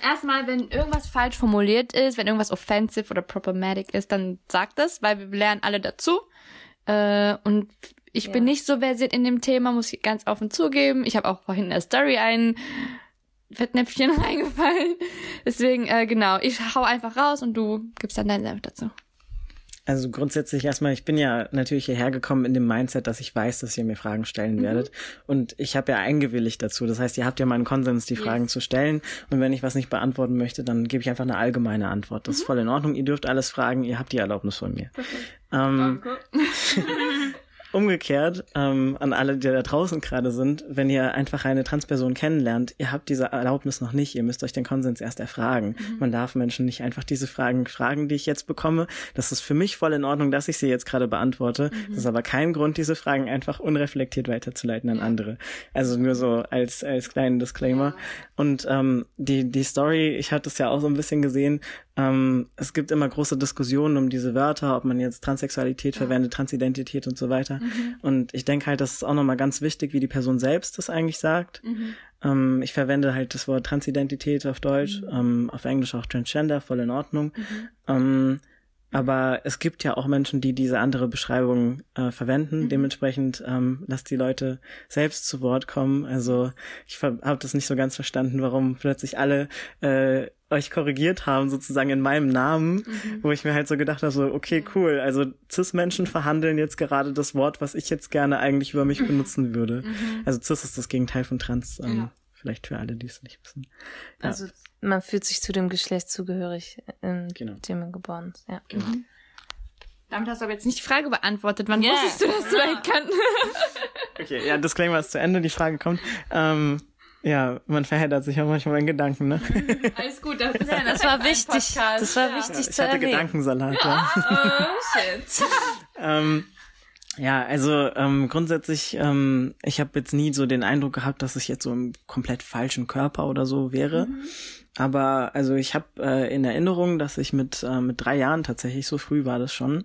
Erstmal, wenn irgendwas falsch formuliert ist, wenn irgendwas offensive oder problematic ist, dann sag das, weil wir lernen alle dazu. Äh, und ich ja. bin nicht so versiert in dem Thema, muss ich ganz offen zugeben. Ich habe auch vorhin in der Story ein Fettnäpfchen reingefallen. Deswegen, äh, genau, ich hau einfach raus und du gibst dann deinen Senf dazu. Also grundsätzlich erstmal, ich bin ja natürlich hierher gekommen in dem Mindset, dass ich weiß, dass ihr mir Fragen stellen mhm. werdet. Und ich habe ja eingewilligt dazu. Das heißt, ihr habt ja meinen Konsens, die yes. Fragen zu stellen. Und wenn ich was nicht beantworten möchte, dann gebe ich einfach eine allgemeine Antwort. Das mhm. ist voll in Ordnung. Ihr dürft alles fragen. Ihr habt die Erlaubnis von mir. Ähm, Umgekehrt ähm, an alle, die da draußen gerade sind, wenn ihr einfach eine Transperson kennenlernt, ihr habt diese Erlaubnis noch nicht, ihr müsst euch den Konsens erst erfragen. Mhm. Man darf Menschen nicht einfach diese Fragen fragen, die ich jetzt bekomme. Das ist für mich voll in Ordnung, dass ich sie jetzt gerade beantworte. Mhm. Das ist aber kein Grund, diese Fragen einfach unreflektiert weiterzuleiten an andere. Also nur so als als kleinen Disclaimer. Ja. Und ähm, die die Story, ich hatte es ja auch so ein bisschen gesehen, ähm, es gibt immer große Diskussionen um diese Wörter, ob man jetzt Transsexualität ja. verwendet, Transidentität und so weiter. Mhm. Und ich denke halt, das ist auch nochmal ganz wichtig, wie die Person selbst das eigentlich sagt. Mhm. Ähm, ich verwende halt das Wort Transidentität auf Deutsch, mhm. ähm, auf Englisch auch Transgender, voll in Ordnung. Mhm. Ähm, aber es gibt ja auch Menschen, die diese andere Beschreibung äh, verwenden. Mhm. Dementsprechend ähm, lasst die Leute selbst zu Wort kommen. Also ich habe das nicht so ganz verstanden, warum plötzlich alle äh, euch korrigiert haben, sozusagen in meinem Namen, mhm. wo ich mir halt so gedacht habe, so, okay, cool, also Cis-Menschen verhandeln jetzt gerade das Wort, was ich jetzt gerne eigentlich über mich benutzen würde. Mhm. Also Cis ist das Gegenteil von Trans, ähm, ja. vielleicht für alle, die es nicht wissen. Ja. Also man fühlt sich zu dem Geschlecht zugehörig, in genau. dem man geboren ist. Ja. Genau. Mhm. Damit hast du aber jetzt nicht die Frage beantwortet. Wann yeah. wusstest du, dass du ja. kannst? okay, ja, Disclaimer ist zu Ende, die Frage kommt. Ähm, ja, man verheddert sich auch manchmal in Gedanken, ne? Alles gut, das, ja, das war wichtig. Das war wichtig ja, zu Ich hatte Gedankensalat, ja. Oh, shit. ähm, ja, also ähm, grundsätzlich, ähm, ich habe jetzt nie so den Eindruck gehabt, dass ich jetzt so im komplett falschen Körper oder so wäre. Mhm. Aber also ich habe äh, in Erinnerung, dass ich mit äh, mit drei Jahren tatsächlich so früh war das schon.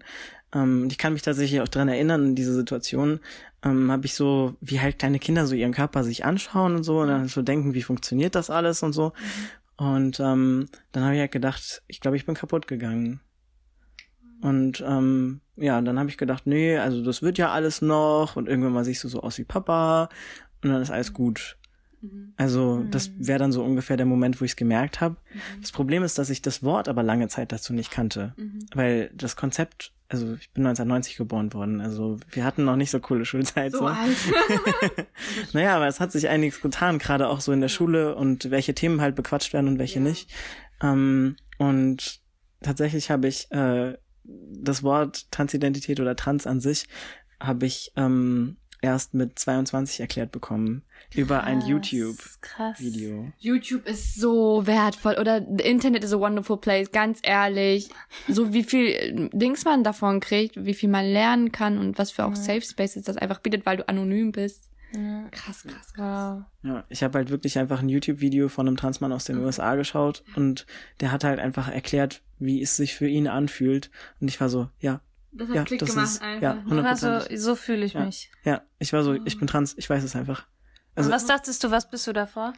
Ähm, ich kann mich tatsächlich auch dran erinnern in diese Situation. Ähm, habe ich so, wie halt kleine Kinder so ihren Körper sich anschauen und so und dann so denken, wie funktioniert das alles und so. Und ähm, dann habe ich halt gedacht, ich glaube, ich bin kaputt gegangen. Und ähm, ja, dann habe ich gedacht, nee, also das wird ja alles noch und irgendwann mal siehst du so aus wie Papa und dann ist alles gut. Mhm. Also das mhm. wäre dann so ungefähr der Moment, wo ich es gemerkt habe. Mhm. Das Problem ist, dass ich das Wort aber lange Zeit dazu nicht kannte, mhm. weil das Konzept, also ich bin 1990 geboren worden, also wir hatten noch nicht so coole Schulzeit. So, so. alt. naja, aber es hat sich einiges getan, gerade auch so in der Schule und welche Themen halt bequatscht werden und welche ja. nicht. Ähm, und tatsächlich habe ich äh, das Wort Transidentität oder Trans an sich habe ich ähm, erst mit 22 erklärt bekommen über krass, ein YouTube-Video. YouTube ist so wertvoll oder Internet is a wonderful place, ganz ehrlich. So wie viel Dings man davon kriegt, wie viel man lernen kann und was für auch ja. Safe Spaces das einfach bietet, weil du anonym bist. Ja. Krass, krass, krass. Ja, ich habe halt wirklich einfach ein YouTube-Video von einem Transmann aus den mhm. USA geschaut und der hat halt einfach erklärt, wie es sich für ihn anfühlt. Und ich war so, ja. Das hat ja, Klick das gemacht ist, einfach. Ja, 100%. Also, so fühle ich ja. mich. Ja, ich war so, ich bin trans, ich weiß es einfach. Also, was dachtest du, was bist du davor?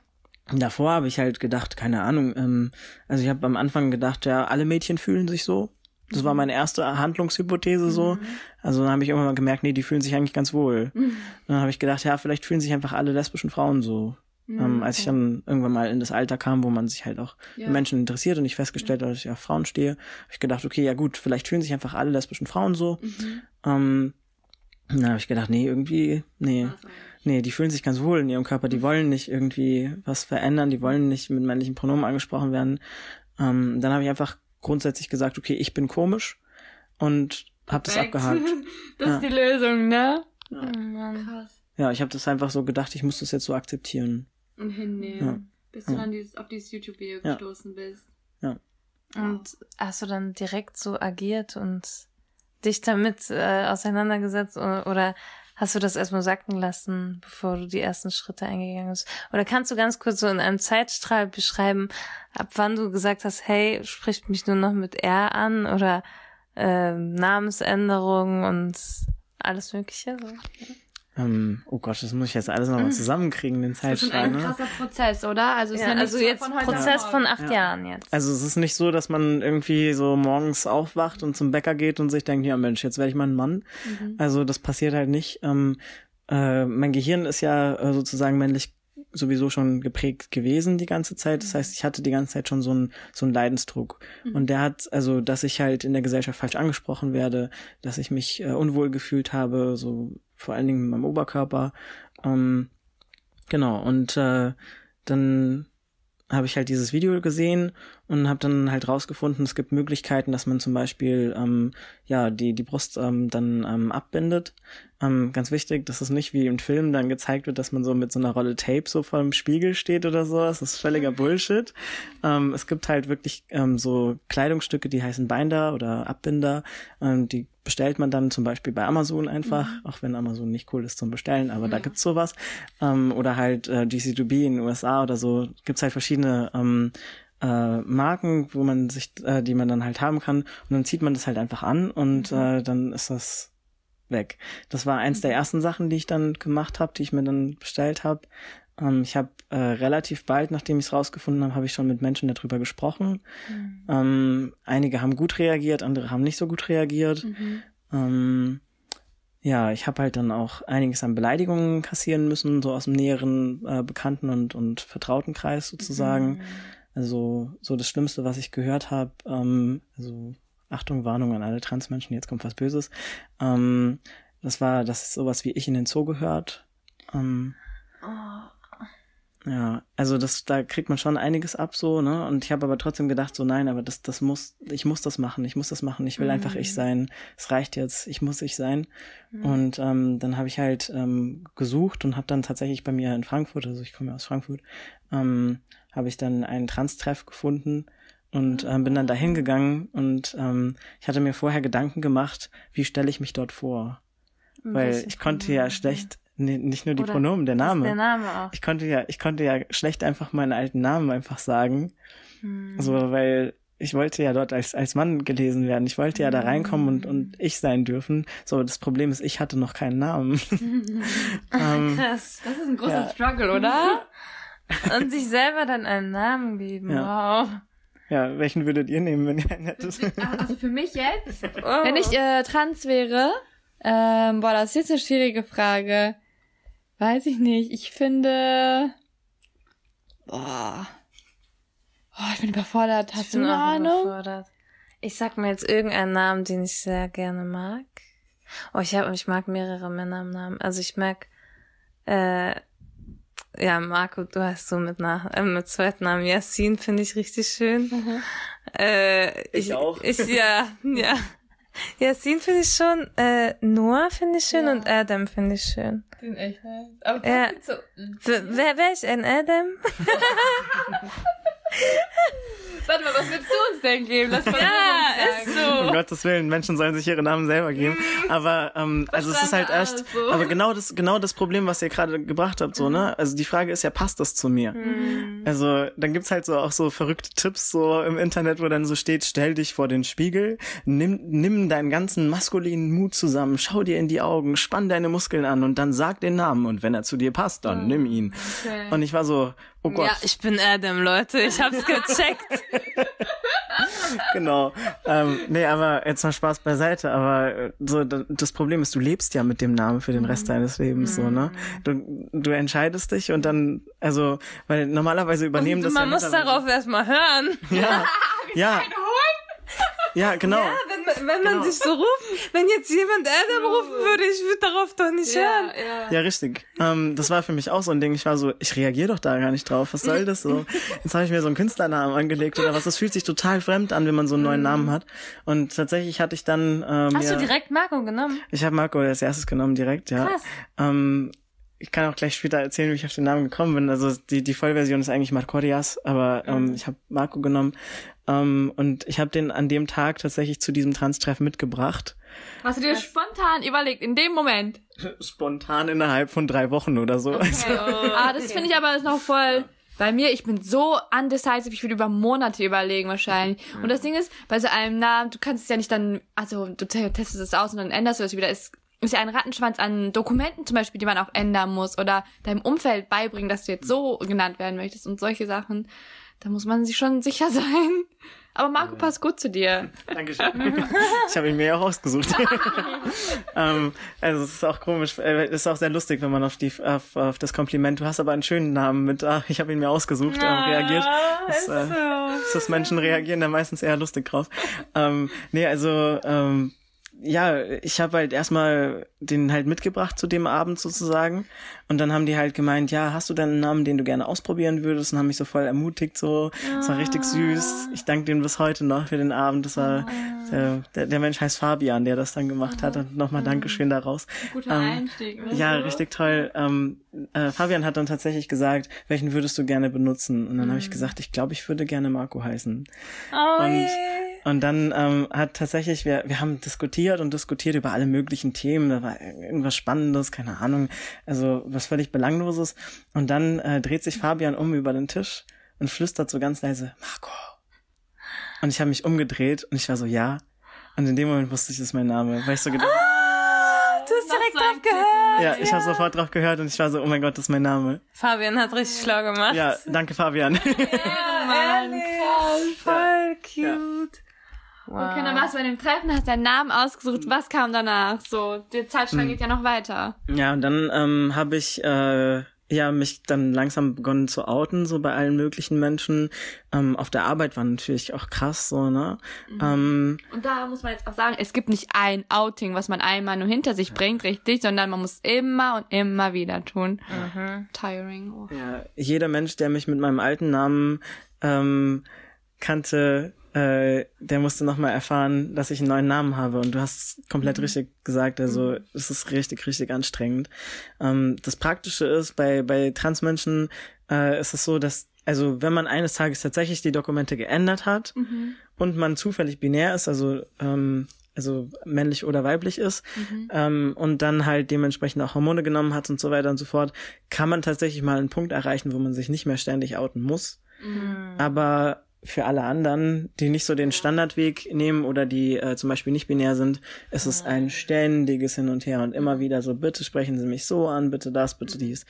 Davor habe ich halt gedacht, keine Ahnung, ähm, also ich habe am Anfang gedacht, ja, alle Mädchen fühlen sich so. Das war mhm. meine erste Handlungshypothese so. Mhm. Also dann habe ich irgendwann mal gemerkt, nee, die fühlen sich eigentlich ganz wohl. Mhm. Dann habe ich gedacht, ja, vielleicht fühlen sich einfach alle lesbischen Frauen so. Mhm, ähm, als ich dann irgendwann mal in das Alter kam, wo man sich halt auch ja. Menschen interessiert und ich festgestellt habe, dass ich auf Frauen stehe, habe ich gedacht, okay, ja gut, vielleicht fühlen sich einfach alle lesbischen Frauen so. Mhm. Ähm, dann habe ich gedacht, nee, irgendwie, nee. Nee, die fühlen sich ganz wohl in ihrem Körper, die wollen nicht irgendwie was verändern, die wollen nicht mit männlichen Pronomen angesprochen werden. Ähm, dann habe ich einfach grundsätzlich gesagt, okay, ich bin komisch und habe das abgehakt. das ja. ist die Lösung, ne? Ja. Oh Krass. Ja, ich habe das einfach so gedacht, ich muss das jetzt so akzeptieren. Und hinnehmen, ja. bis du dann dieses, auf dieses YouTube-Video gestoßen bist. Ja. Und hast du dann direkt so agiert und dich damit äh, auseinandergesetzt oder, oder hast du das erstmal sacken lassen, bevor du die ersten Schritte eingegangen bist? Oder kannst du ganz kurz so in einem Zeitstrahl beschreiben, ab wann du gesagt hast, hey, spricht mich nur noch mit R an oder äh, Namensänderung und alles Mögliche? So. Ähm, oh Gott, das muss ich jetzt alles nochmal hm. zusammenkriegen, den Zeitstrahl. Das ist ein ne? krasser Prozess, oder? Also, ja, ja also jetzt von Prozess von acht ja. Jahren jetzt. Also es ist nicht so, dass man irgendwie so morgens aufwacht und zum Bäcker geht und sich denkt, ja Mensch, jetzt werde ich mal ein Mann. Mhm. Also das passiert halt nicht. Ähm, äh, mein Gehirn ist ja äh, sozusagen männlich sowieso schon geprägt gewesen die ganze Zeit. Das mhm. heißt, ich hatte die ganze Zeit schon so einen so einen Leidensdruck. Mhm. Und der hat, also, dass ich halt in der Gesellschaft falsch angesprochen werde, dass ich mich äh, unwohl gefühlt habe, so vor allen Dingen mit meinem Oberkörper. Ähm, genau, und äh, dann habe ich halt dieses Video gesehen und habe dann halt rausgefunden, es gibt Möglichkeiten, dass man zum Beispiel ähm, ja die die Brust ähm, dann ähm, abbindet. Ähm, ganz wichtig, dass es nicht wie im Film dann gezeigt wird, dass man so mit so einer Rolle Tape so vor dem Spiegel steht oder so. Das ist völliger Bullshit. Ähm, es gibt halt wirklich ähm, so Kleidungsstücke, die heißen Binder oder Abbinder. Ähm, die bestellt man dann zum Beispiel bei Amazon einfach, mhm. auch wenn Amazon nicht cool ist zum Bestellen, aber mhm. da gibt's sowas. Ähm, oder halt äh, GC2B in den USA oder so, gibt's halt verschiedene ähm, äh, Marken, wo man sich, äh, die man dann halt haben kann. Und dann zieht man das halt einfach an und mhm. äh, dann ist das weg. Das war eins der mhm. ersten Sachen, die ich dann gemacht habe, die ich mir dann bestellt habe. Ähm, ich habe äh, relativ bald, nachdem ich es rausgefunden habe, habe ich schon mit Menschen darüber gesprochen. Mhm. Ähm, einige haben gut reagiert, andere haben nicht so gut reagiert. Mhm. Ähm, ja, ich habe halt dann auch einiges an Beleidigungen kassieren müssen, so aus dem näheren äh, Bekannten- und, und Vertrautenkreis sozusagen. Mhm. Also so das Schlimmste, was ich gehört habe, ähm, also Achtung, Warnung an alle Transmenschen, jetzt kommt was Böses. Ähm, das war, dass sowas wie ich in den Zoo gehört. Ähm, oh. Ja, also das, da kriegt man schon einiges ab so, ne? Und ich habe aber trotzdem gedacht, so nein, aber das, das muss, ich muss das machen, ich muss das machen, ich will mhm. einfach ich mhm. sein. Es reicht jetzt, ich muss ich sein. Mhm. Und ähm, dann habe ich halt ähm, gesucht und habe dann tatsächlich bei mir in Frankfurt, also ich komme ja aus Frankfurt, ähm, habe ich dann einen Trans-Treff gefunden und ähm, bin dann dahin gegangen und ähm, ich hatte mir vorher Gedanken gemacht, wie stelle ich mich dort vor? Weil ich konnte ja schlecht Nee, nicht nur die Oder Pronomen, der Name. Der Name auch. Ich konnte ja, ich konnte ja schlecht einfach meinen alten Namen einfach sagen. Hm. So, weil ich wollte ja dort als, als Mann gelesen werden. Ich wollte ja da reinkommen und, und ich sein dürfen. So, das Problem ist, ich hatte noch keinen Namen. ähm, Krass. Das ist ein großer ja. Struggle, oder? und sich selber dann einen Namen geben. Ja. Wow. Ja, welchen würdet ihr nehmen, wenn ihr einen hättet? Also für mich jetzt, oh. wenn ich äh, trans wäre, ähm, boah, das ist jetzt eine schwierige Frage. Weiß ich nicht. Ich finde. Boah. Oh, ich bin überfordert. Hast ich du eine Ahnung? Überfordert. Ich sag mir jetzt irgendeinen Namen, den ich sehr gerne mag. Oh, ich hab, ich mag mehrere Männer im Namen. Also ich mag, äh, ja, Marco, du hast so mit nach, äh, mit zweiten Namen Yassin, finde ich richtig schön. Mhm. Äh, ich, ich auch. Ich, ja, ja. Yasin finde ich schon, äh, Noah finde ich schön ja. und Adam finde ich schön. Den echt nice. Aber ja. so. Wer wäre ich ein Adam? Warte mal, was willst du uns denn geben? Lass mal ja, ist so. Um Gottes Willen, Menschen sollen sich ihre Namen selber geben. Aber ähm, also es ist halt erst, so. aber genau das, genau das Problem, was ihr gerade gebracht habt, so, ne? Also die Frage ist ja, passt das zu mir? Mhm. Also dann gibt's halt so auch so verrückte Tipps so im Internet, wo dann so steht, stell dich vor den Spiegel, nimm, nimm deinen ganzen maskulinen Mut zusammen, schau dir in die Augen, spann deine Muskeln an und dann sag den Namen und wenn er zu dir passt, dann mhm. nimm ihn. Okay. Und ich war so, Oh Gott. Ja, ich bin Adam, Leute. Ich hab's gecheckt. genau. Ähm, nee, aber jetzt mal Spaß beiseite. Aber äh, so das Problem ist, du lebst ja mit dem Namen für den Rest mhm. deines Lebens, mhm. so ne? Du, du entscheidest dich und dann, also, weil normalerweise übernehmen und das. Man ja muss darauf erstmal hören. Ja. ja. Ja, genau. Ja, wenn, wenn man genau. sich so ruft, wenn jetzt jemand Adam rufen würde, ich würde darauf doch nicht ja, hören. Ja, ja richtig. Ähm, das war für mich auch so ein Ding. Ich war so, ich reagiere doch da gar nicht drauf. Was soll das so? Jetzt habe ich mir so einen Künstlernamen angelegt oder was. Das fühlt sich total fremd an, wenn man so einen neuen Namen hat. Und tatsächlich hatte ich dann. Ähm, Hast ja, du direkt Marco genommen? Ich habe Marco als erstes genommen, direkt, ja. Krass. Ähm, ich kann auch gleich später erzählen, wie ich auf den Namen gekommen bin. Also die, die Vollversion ist eigentlich Marcorias, aber ähm, mhm. ich habe Marco genommen. Ähm, und ich habe den an dem Tag tatsächlich zu diesem Trans-Treff mitgebracht. Hast du dir spontan überlegt, in dem Moment? Spontan innerhalb von drei Wochen oder so. Okay. Also, ah, das finde ich aber noch voll. Bei mir, ich bin so undecisive, ich würde über Monate überlegen wahrscheinlich. Und das Ding ist, bei so einem Namen, du kannst es ja nicht dann, also du testest es aus und dann änderst du es wieder. Es ist ja ein Rattenschwanz an Dokumenten zum Beispiel, die man auch ändern muss oder deinem Umfeld beibringen, dass du jetzt so genannt werden möchtest und solche Sachen. Da muss man sich schon sicher sein. Aber Marco passt gut zu dir. Dankeschön. Ich habe ihn mir ja auch ausgesucht. ähm, also es ist auch komisch, äh, es ist auch sehr lustig, wenn man auf die auf, auf das Kompliment, du hast aber einen schönen Namen mit, ach, ich habe ihn mir ausgesucht, ähm, reagiert. Das, äh, so. das Menschen reagieren da meistens eher lustig drauf. Ähm, nee, also ähm, ja, ich habe halt erstmal den halt mitgebracht zu dem Abend sozusagen. Und dann haben die halt gemeint, ja, hast du denn einen Namen, den du gerne ausprobieren würdest? Und haben mich so voll ermutigt, so. Das war richtig süß. Ich danke denen bis heute noch für den Abend. Das war, der, der, der Mensch heißt Fabian, der das dann gemacht hat. Und nochmal mhm. Dankeschön daraus. Guter ähm, Einstieg? Ja, richtig toll. Ähm, äh, Fabian hat dann tatsächlich gesagt, welchen würdest du gerne benutzen? Und dann mhm. habe ich gesagt, ich glaube, ich würde gerne Marco heißen. Oh, und. Und dann ähm, hat tatsächlich, wir, wir haben diskutiert und diskutiert über alle möglichen Themen. Da war irgendwas Spannendes, keine Ahnung, also was völlig Belangloses. Und dann äh, dreht sich Fabian um über den Tisch und flüstert so ganz leise, Marco. Und ich habe mich umgedreht und ich war so, ja. Und in dem Moment wusste ich, das ist mein Name, weil ich so gedacht ah, Du hast direkt drauf gehört. Ja, ich ja. habe sofort drauf gehört und ich war so, oh mein Gott, das ist mein Name. Fabian hat richtig schlau gemacht. Ja, danke Fabian. Ja, Mann, voll cute. Wow. Okay, dann warst du bei dem Treffen, hast deinen Namen ausgesucht. Was kam danach? So, die Zeitstrang hm. geht ja noch weiter. Ja, und dann ähm, habe ich, äh, ja mich dann langsam begonnen zu outen, so bei allen möglichen Menschen. Ähm, auf der Arbeit war natürlich auch krass, so, ne? Mhm. Ähm, und da muss man jetzt auch sagen, es gibt nicht ein Outing, was man einmal nur hinter sich bringt, richtig, sondern man muss immer und immer wieder tun. Mhm. Tiring. Oh. Ja, jeder Mensch, der mich mit meinem alten Namen ähm, kannte, äh, der musste nochmal erfahren, dass ich einen neuen Namen habe. Und du hast komplett mhm. richtig gesagt, also mhm. es ist richtig, richtig anstrengend. Ähm, das Praktische ist, bei, bei Transmenschen äh, ist es so, dass, also wenn man eines Tages tatsächlich die Dokumente geändert hat mhm. und man zufällig binär ist, also ähm, also männlich oder weiblich ist mhm. ähm, und dann halt dementsprechend auch Hormone genommen hat und so weiter und so fort, kann man tatsächlich mal einen Punkt erreichen, wo man sich nicht mehr ständig outen muss. Mhm. Aber für alle anderen, die nicht so den Standardweg nehmen oder die äh, zum Beispiel nicht binär sind, ist es ein ständiges Hin und Her und immer wieder so, bitte sprechen Sie mich so an, bitte das, bitte dies.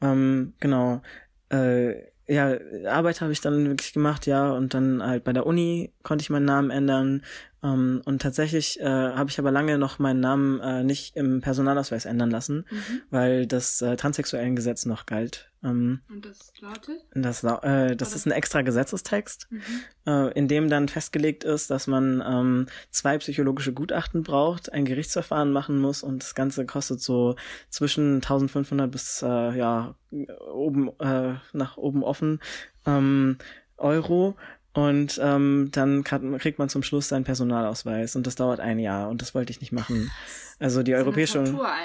Ähm, genau. Äh, ja, Arbeit habe ich dann wirklich gemacht, ja, und dann halt bei der Uni konnte ich meinen Namen ändern. Ähm, und tatsächlich äh, habe ich aber lange noch meinen Namen äh, nicht im Personalausweis ändern lassen, mhm. weil das äh, transsexuellen Gesetz noch galt. Ähm, und das lautet? Das, äh, das ist ein extra Gesetzestext, mhm. äh, in dem dann festgelegt ist, dass man ähm, zwei psychologische Gutachten braucht, ein Gerichtsverfahren machen muss und das Ganze kostet so zwischen 1500 bis äh, ja oben äh, nach oben offen ähm, Euro. Und ähm, dann kriegt man zum Schluss seinen Personalausweis und das dauert ein Jahr und das wollte ich nicht machen. Also die Europäische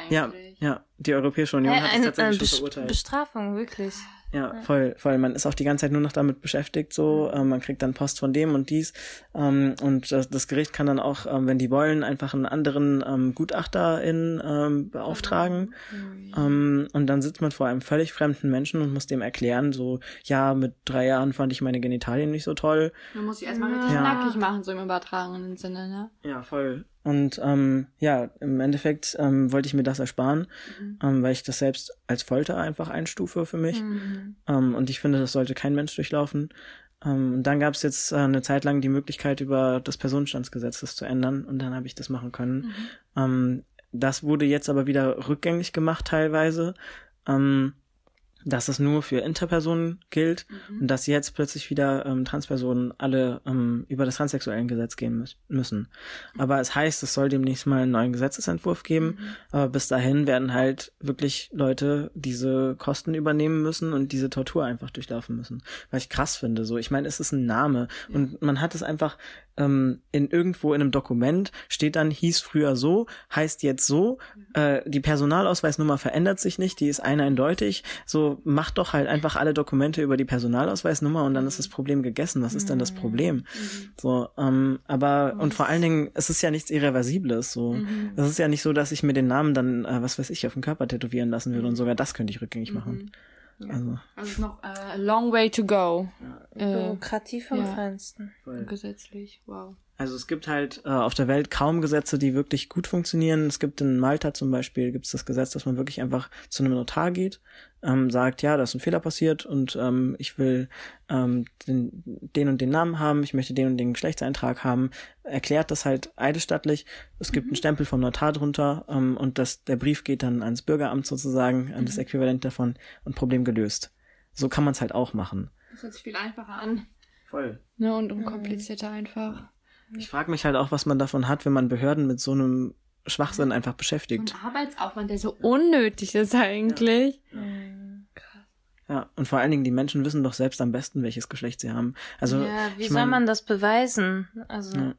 ja, ja, die Europäische Union äh, hat es tatsächlich schon verurteilt. Bestrafung, wirklich. Ja, voll, voll. Man ist auch die ganze Zeit nur noch damit beschäftigt, so. Ähm, man kriegt dann Post von dem und dies. Ähm, und das, das, Gericht kann dann auch, ähm, wenn die wollen, einfach einen anderen ähm, Gutachter in, ähm, beauftragen. Mhm. und dann sitzt man vor einem völlig fremden Menschen und muss dem erklären, so, ja, mit drei Jahren fand ich meine Genitalien nicht so toll. Man muss sich erstmal ja. nackig machen, so im übertragenen Sinne, ne? Ja, voll. Und ähm, ja, im Endeffekt ähm, wollte ich mir das ersparen, mhm. ähm, weil ich das selbst als Folter einfach einstufe für mich. Mhm. Ähm, und ich finde, das sollte kein Mensch durchlaufen. Ähm, und dann gab es jetzt äh, eine Zeit lang die Möglichkeit, über das Personenstandsgesetz das zu ändern. Und dann habe ich das machen können. Mhm. Ähm, das wurde jetzt aber wieder rückgängig gemacht teilweise. Ähm, dass es nur für Interpersonen gilt mhm. und dass jetzt plötzlich wieder ähm, Transpersonen alle ähm, über das transsexuellen Gesetz gehen mü müssen. Aber es heißt, es soll demnächst mal einen neuen Gesetzesentwurf geben. Mhm. Aber bis dahin werden halt wirklich Leute diese Kosten übernehmen müssen und diese Tortur einfach durchlaufen müssen. Was ich krass finde. So, ich meine, es ist ein Name ja. und man hat es einfach ähm, in irgendwo in einem Dokument steht dann, hieß früher so, heißt jetzt so, äh, die Personalausweisnummer verändert sich nicht, die ist eindeutig, so macht doch halt einfach alle Dokumente über die Personalausweisnummer und dann ist das Problem gegessen. Was ist denn das Problem? Mhm. So, ähm, aber und vor allen Dingen, es ist ja nichts Irreversibles. So, mhm. es ist ja nicht so, dass ich mir den Namen dann, äh, was weiß ich, auf den Körper tätowieren lassen würde und sogar das könnte ich rückgängig machen. Ja. Also, also noch äh, a long way to go. Ja. Äh, Bürokratie vom ja. Feinsten. Gesetzlich, wow. Also es gibt halt äh, auf der Welt kaum Gesetze, die wirklich gut funktionieren. Es gibt in Malta zum Beispiel gibt es das Gesetz, dass man wirklich einfach zu einem Notar geht, ähm, sagt, ja, da ist ein Fehler passiert und ähm, ich will ähm, den, den und den Namen haben, ich möchte den und den Geschlechtseintrag haben, erklärt das halt eidesstattlich. Es gibt mhm. einen Stempel vom Notar drunter ähm, und das, der Brief geht dann ans Bürgeramt sozusagen, an mhm. das Äquivalent davon und Problem gelöst. So kann man es halt auch machen. Das hört sich viel einfacher an. Voll. Ne, und unkomplizierter mhm. einfach. Ich frage mich halt auch, was man davon hat, wenn man Behörden mit so einem Schwachsinn einfach beschäftigt. Ein Arbeitsaufwand, der so unnötig ist eigentlich. Ja. Ja, und vor allen Dingen, die Menschen wissen doch selbst am besten, welches Geschlecht sie haben. Also, ja, wie soll mein, man das beweisen? Also. Ja.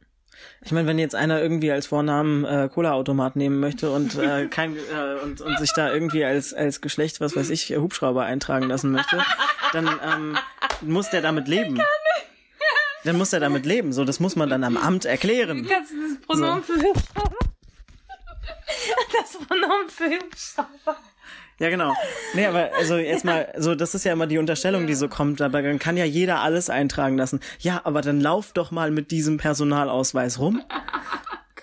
Ich meine, wenn jetzt einer irgendwie als Vornamen äh, Cola-Automat nehmen möchte und äh, kein äh, und, und sich da irgendwie als als Geschlecht, was weiß ich, Hubschrauber eintragen lassen möchte, dann ähm, muss der damit leben dann muss er damit leben. So, das muss man dann am Amt erklären. Kannst du das Pronomen so. für Hubschrauber? Das Pronomen für Hubschrauber. Ja, genau. Nee, aber also jetzt mal, so, das ist ja immer die Unterstellung, die so kommt, aber dann kann ja jeder alles eintragen lassen. Ja, aber dann lauf doch mal mit diesem Personalausweis rum.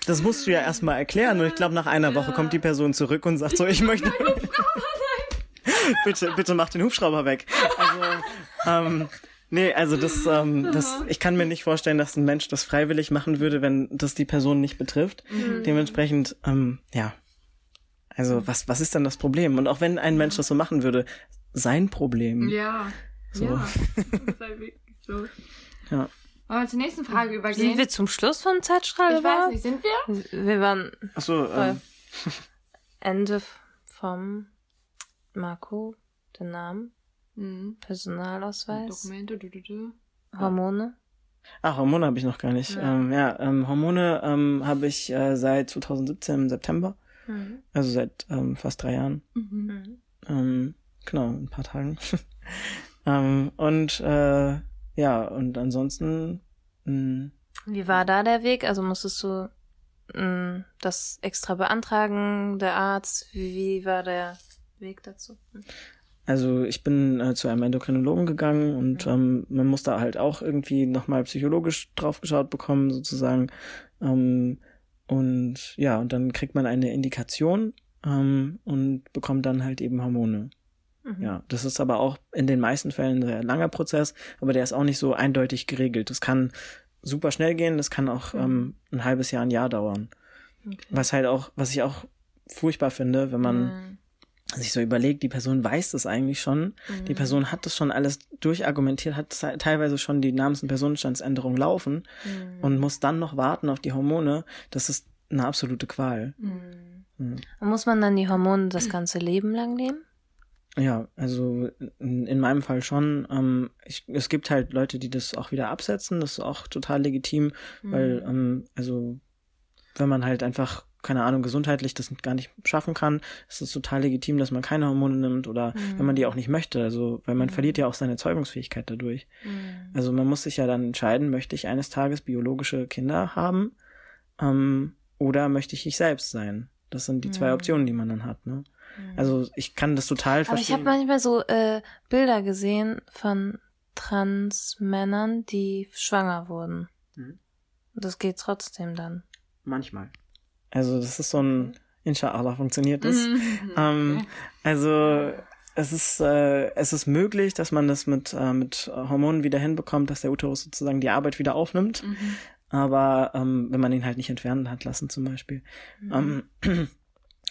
Das musst du ja erstmal erklären. Und ich glaube, nach einer Woche kommt die Person zurück und sagt so, ich möchte. bitte, bitte mach den Hubschrauber weg. Also, ähm, Nee, also das, ähm, das, ich kann mir nicht vorstellen, dass ein Mensch das freiwillig machen würde, wenn das die Person nicht betrifft. Mhm. Dementsprechend, ähm, ja. Also was, was ist dann das Problem? Und auch wenn ein Mensch das so machen würde, sein Problem. Ja. So. Ja. Das ist halt wirklich so. Ja. Wollen wir zur nächsten Frage übergehen? Sind wir zum Schluss vom Zeitstrahl? ich weiß nicht, sind wir? Wir waren Achso, ähm, Ende vom Marco, den Namen, Mhm. Personalausweis, Dokumente, du, du, du. Hormone. ach, Hormone habe ich noch gar nicht. Ja. Ähm, ja, ähm, Hormone ähm, habe ich äh, seit 2017 im September, Mhm. also seit ähm, fast drei Jahren. Mhm. Mhm. Ähm, genau, ein paar Tagen. ähm, und äh, ja, und ansonsten mh, Wie war da der Weg? Also musstest du mh, das extra beantragen, der Arzt? Wie, wie war der Weg dazu? Also ich bin äh, zu einem Endokrinologen gegangen und ähm, man muss da halt auch irgendwie nochmal psychologisch drauf geschaut bekommen, sozusagen. Ähm, und ja, und dann kriegt man eine Indikation ähm, und bekommt dann halt eben Hormone. Mhm. Ja, das ist aber auch in den meisten Fällen ein sehr langer Prozess, aber der ist auch nicht so eindeutig geregelt. Das kann super schnell gehen, das kann auch ähm, ein halbes Jahr, ein Jahr dauern. Okay. Was halt auch, was ich auch furchtbar finde, wenn man Mhm. Sich so überlegt, die Person weiß das eigentlich schon, die Mhm. Person hat das schon alles durchargumentiert, hat te- teilweise schon die Namens- und Personenstandsänderung laufen Mhm. und muss dann noch warten auf die Hormone. Das ist eine absolute Qual. Mhm. Mhm. Muss man dann die Hormone das ganze Leben lang nehmen? Ja, also in, in meinem Fall schon. Ähm, ich, es gibt halt Leute, die das auch wieder absetzen. Das ist auch total legitim, weil, Mhm. ähm, also wenn man halt einfach, keine Ahnung, gesundheitlich das gar nicht schaffen kann, ist es total legitim, dass man keine Hormone nimmt oder wenn man die auch nicht möchte. Also, weil man verliert ja auch seine Zeugungsfähigkeit dadurch. Mhm. Also man muss sich ja dann entscheiden, möchte ich eines Tages biologische Kinder haben ähm, oder möchte ich ich selbst sein? Das sind die zwei Mhm. Optionen, die man dann hat. Ne? Also ich kann das total Aber ich verstehen. habe manchmal so äh, Bilder gesehen von Transmännern, die schwanger wurden. Mhm. Das geht trotzdem dann. Manchmal. Also das ist so ein Inshallah funktioniert das. Mhm. Ähm, also es ist äh, es ist möglich, dass man das mit äh, mit Hormonen wieder hinbekommt, dass der Uterus sozusagen die Arbeit wieder aufnimmt. Mhm. Aber ähm, wenn man ihn halt nicht entfernen hat lassen zum Beispiel. Ähm,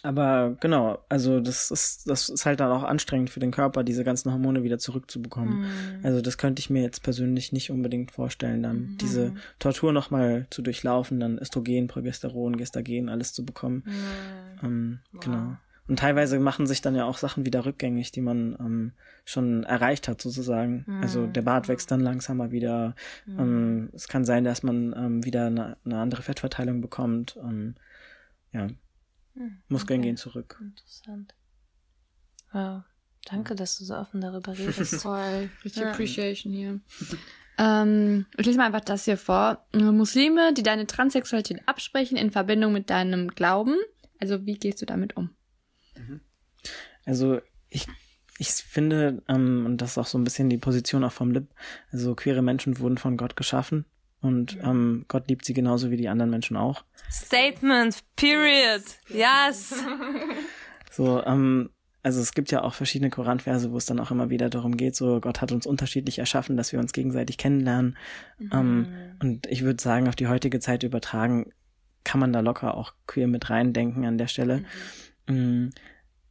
aber genau, also das ist das ist halt dann auch anstrengend für den Körper, diese ganzen Hormone wieder zurückzubekommen. Mhm. Also das könnte ich mir jetzt persönlich nicht unbedingt vorstellen, dann diese Tortur nochmal zu durchlaufen, dann Östrogen, Progesteron, Gestagen, alles zu bekommen. Mhm. Ähm, Genau. Und teilweise machen sich dann ja auch Sachen wieder rückgängig, die man ähm, schon erreicht hat, sozusagen. Also der Bart wächst dann langsamer wieder. Ähm, es kann sein, dass man ähm, wieder eine, eine andere Fettverteilung bekommt. Ähm, ja. Muskeln gehen zurück. Interessant. Wow. Danke, dass du so offen darüber redest. Voll. Richtig Ja. Appreciation hier. ähm, ich lese mal einfach das hier vor. Muslime, die deine Transsexualität absprechen in Verbindung mit deinem Glauben. Also wie gehst du damit um? Also ich, ich finde, ähm, und das ist auch so ein bisschen die Position auch vom Lib, also queere Menschen wurden von Gott geschaffen und ähm, Gott liebt sie genauso wie die anderen Menschen auch. Statement, period. Yes. So, ähm, also es gibt ja auch verschiedene Koranverse, wo es dann auch immer wieder darum geht, so Gott hat uns unterschiedlich erschaffen, dass wir uns gegenseitig kennenlernen. Ähm, und ich würde sagen, auf die heutige Zeit übertragen, kann man da locker auch queer mit reindenken an der Stelle. Mm,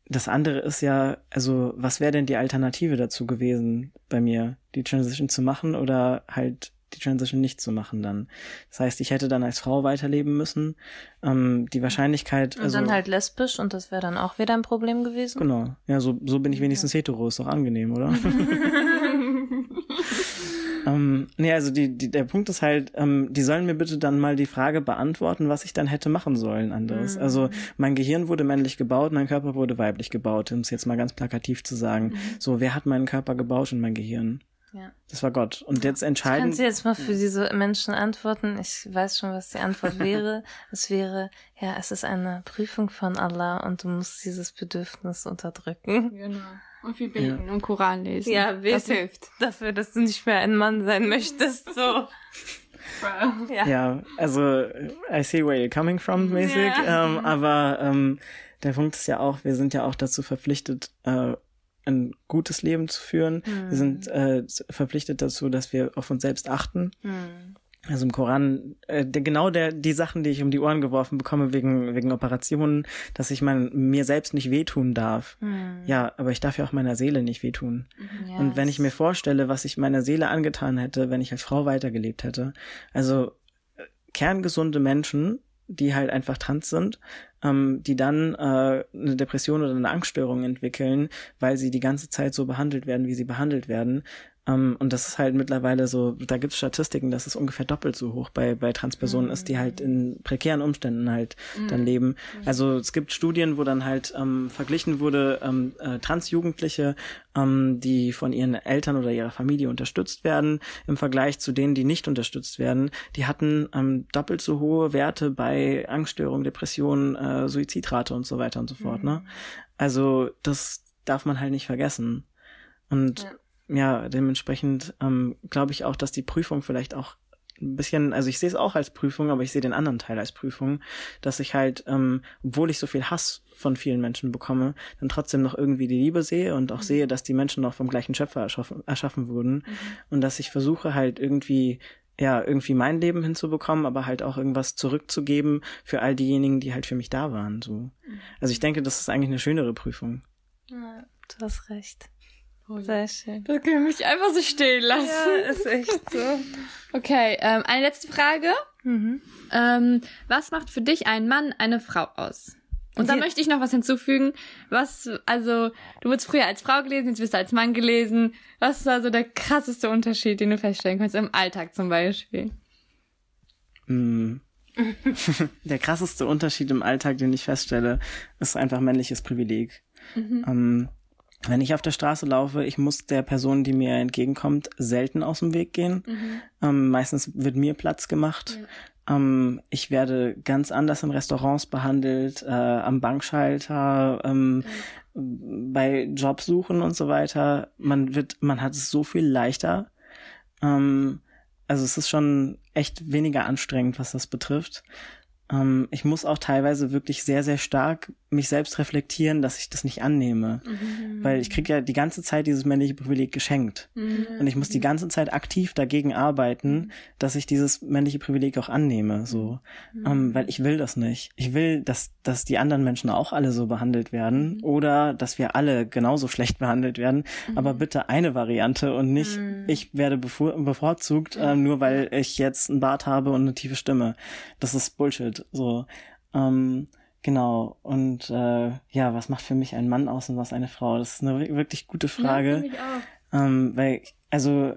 Das andere ist ja, also was wäre denn die Alternative dazu gewesen bei mir, die Transition zu machen oder halt die Transition nicht zu machen dann. Das heißt, ich hätte dann als Frau weiterleben müssen. Ähm, die Wahrscheinlichkeit, Und also dann halt lesbisch und das wäre dann auch wieder ein Problem gewesen. Genau. Ja, so, so bin ich wenigstens hetero, ist doch angenehm, oder? ähm, nee, also die, die, der Punkt ist halt, ähm, die sollen mir bitte dann mal die Frage beantworten, was ich dann hätte machen sollen anderes. Also mein Gehirn wurde männlich gebaut, mein Körper wurde weiblich gebaut, um es jetzt mal ganz plakativ zu sagen. So, wer hat meinen Körper gebaut und mein Gehirn? Ja. Das war Gott. Und jetzt entscheiden. Kannst du jetzt mal für diese Menschen antworten? Ich weiß schon, was die Antwort wäre. Es wäre, ja, es ist eine Prüfung von Allah und du musst dieses Bedürfnis unterdrücken. Genau. Und viel beten und Koran lesen. Ja, das beten. hilft. Dafür, dass du nicht mehr ein Mann sein möchtest, so. Ja. Ja, also I see where you're coming from mäßig. Ähm, aber ähm, der Punkt ist ja auch, wir sind ja auch dazu verpflichtet, äh, ein gutes Leben zu führen. Wir sind äh, verpflichtet dazu, dass wir auf uns selbst achten. Hm. also im Koran, äh, der, genau der, die Sachen, die ich um die Ohren geworfen bekomme wegen, wegen Operationen, dass ich mein, mir selbst nicht wehtun darf. Mhm. Ja, aber ich darf ja auch meiner Seele nicht wehtun. Yes. Und wenn ich mir vorstelle, was ich meiner Seele angetan hätte, wenn ich als Frau weitergelebt hätte, also äh, kerngesunde Menschen, die halt einfach trans sind, ähm, die dann äh, eine Depression oder eine Angststörung entwickeln, weil sie die ganze Zeit so behandelt werden, wie sie behandelt werden, um, ähm, und das ist halt mittlerweile so, da gibt es Statistiken, dass es ungefähr doppelt so hoch bei, bei Transpersonen mhm. ist, die halt in prekären Umständen halt mhm. dann leben. Mhm. Also es gibt Studien, wo dann halt ähm, verglichen wurde, ähm, äh, Transjugendliche, ähm, die von ihren Eltern oder ihrer Familie unterstützt werden, im Vergleich zu denen, die nicht unterstützt werden, die hatten ähm, doppelt so hohe Werte bei Angststörungen, Depressionen, äh, Suizidrate und so weiter und so fort. Ne? Mhm. Also das darf man halt nicht vergessen. Und ja ja, dementsprechend ähm, glaube ich auch, dass die Prüfung vielleicht auch ein bisschen, also ich sehe es auch als Prüfung, aber ich sehe den anderen Teil als Prüfung, dass ich halt, ähm, obwohl ich so viel Hass von vielen Menschen bekomme, dann trotzdem noch irgendwie die Liebe sehe und auch mhm. sehe, dass die Menschen noch vom gleichen Schöpfer erschaffen, erschaffen wurden mhm. und dass ich versuche halt irgendwie ja, irgendwie mein Leben hinzubekommen, aber halt auch irgendwas zurückzugeben für all diejenigen, die halt für mich da waren, so. Mhm. Also ich denke, das ist eigentlich eine schönere Prüfung. Ja, du hast recht. Oh, Sehr schön. Das können wir mich einfach so stehen lassen. Ja, ist echt so. Okay, ähm, eine letzte Frage. Mhm. Ähm, was macht für dich ein Mann eine Frau aus? Und da möchte ich noch was hinzufügen. Was, also, du wurdest früher als Frau gelesen, jetzt wirst du als Mann gelesen. Was ist also der krasseste Unterschied, den du feststellen kannst im Alltag zum Beispiel? Mm. der krasseste Unterschied im Alltag, den ich feststelle, ist einfach männliches Privileg. Mhm. Ähm, wenn ich auf der Straße laufe, ich muss der Person, die mir entgegenkommt, selten aus dem Weg gehen. Mhm. Ähm, meistens wird mir Platz gemacht. Ja. Ähm, ich werde ganz anders in Restaurants behandelt, äh, am Bankschalter, ähm, mhm. bei Jobsuchen und so weiter. Man wird, man hat es so viel leichter. Ähm, also es ist schon echt weniger anstrengend, was das betrifft. Ähm, ich muss auch teilweise wirklich sehr, sehr stark mich selbst reflektieren, dass ich das nicht annehme. Mhm. Weil ich kriege ja die ganze Zeit dieses männliche Privileg geschenkt. Mhm. Und ich muss die ganze Zeit aktiv dagegen arbeiten, dass ich dieses männliche Privileg auch annehme. So. Mhm. Ähm, weil ich will das nicht. Ich will, dass, dass die anderen Menschen auch alle so behandelt werden mhm. oder dass wir alle genauso schlecht behandelt werden. Aber mhm. bitte eine Variante und nicht, mhm. ich werde bevor, bevorzugt, äh, nur weil ich jetzt einen Bart habe und eine tiefe Stimme. Das ist Bullshit. So. Ähm, Genau. Und äh, ja, was macht für mich ein Mann aus und was eine Frau? Das ist eine wirklich gute Frage. Ja, ähm, weil, also,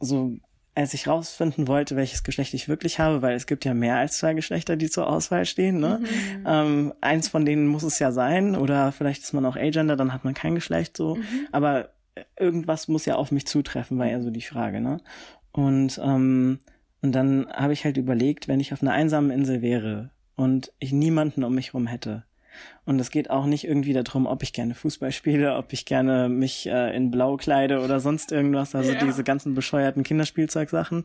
so als ich rausfinden wollte, welches Geschlecht ich wirklich habe, weil es gibt ja mehr als zwei Geschlechter, die zur Auswahl stehen. Ne? Mhm. Ähm, eins von denen muss es ja sein, oder vielleicht ist man auch Agender, dann hat man kein Geschlecht so. Mhm. Aber irgendwas muss ja auf mich zutreffen, war ja so die Frage. Ne? Und ähm, und dann habe ich halt überlegt, wenn ich auf einer einsamen Insel wäre, und ich niemanden um mich rum hätte. Und es geht auch nicht irgendwie darum, ob ich gerne Fußball spiele, ob ich gerne mich äh, in Blau kleide oder sonst irgendwas, also ja. diese ganzen bescheuerten Kinderspielzeugsachen.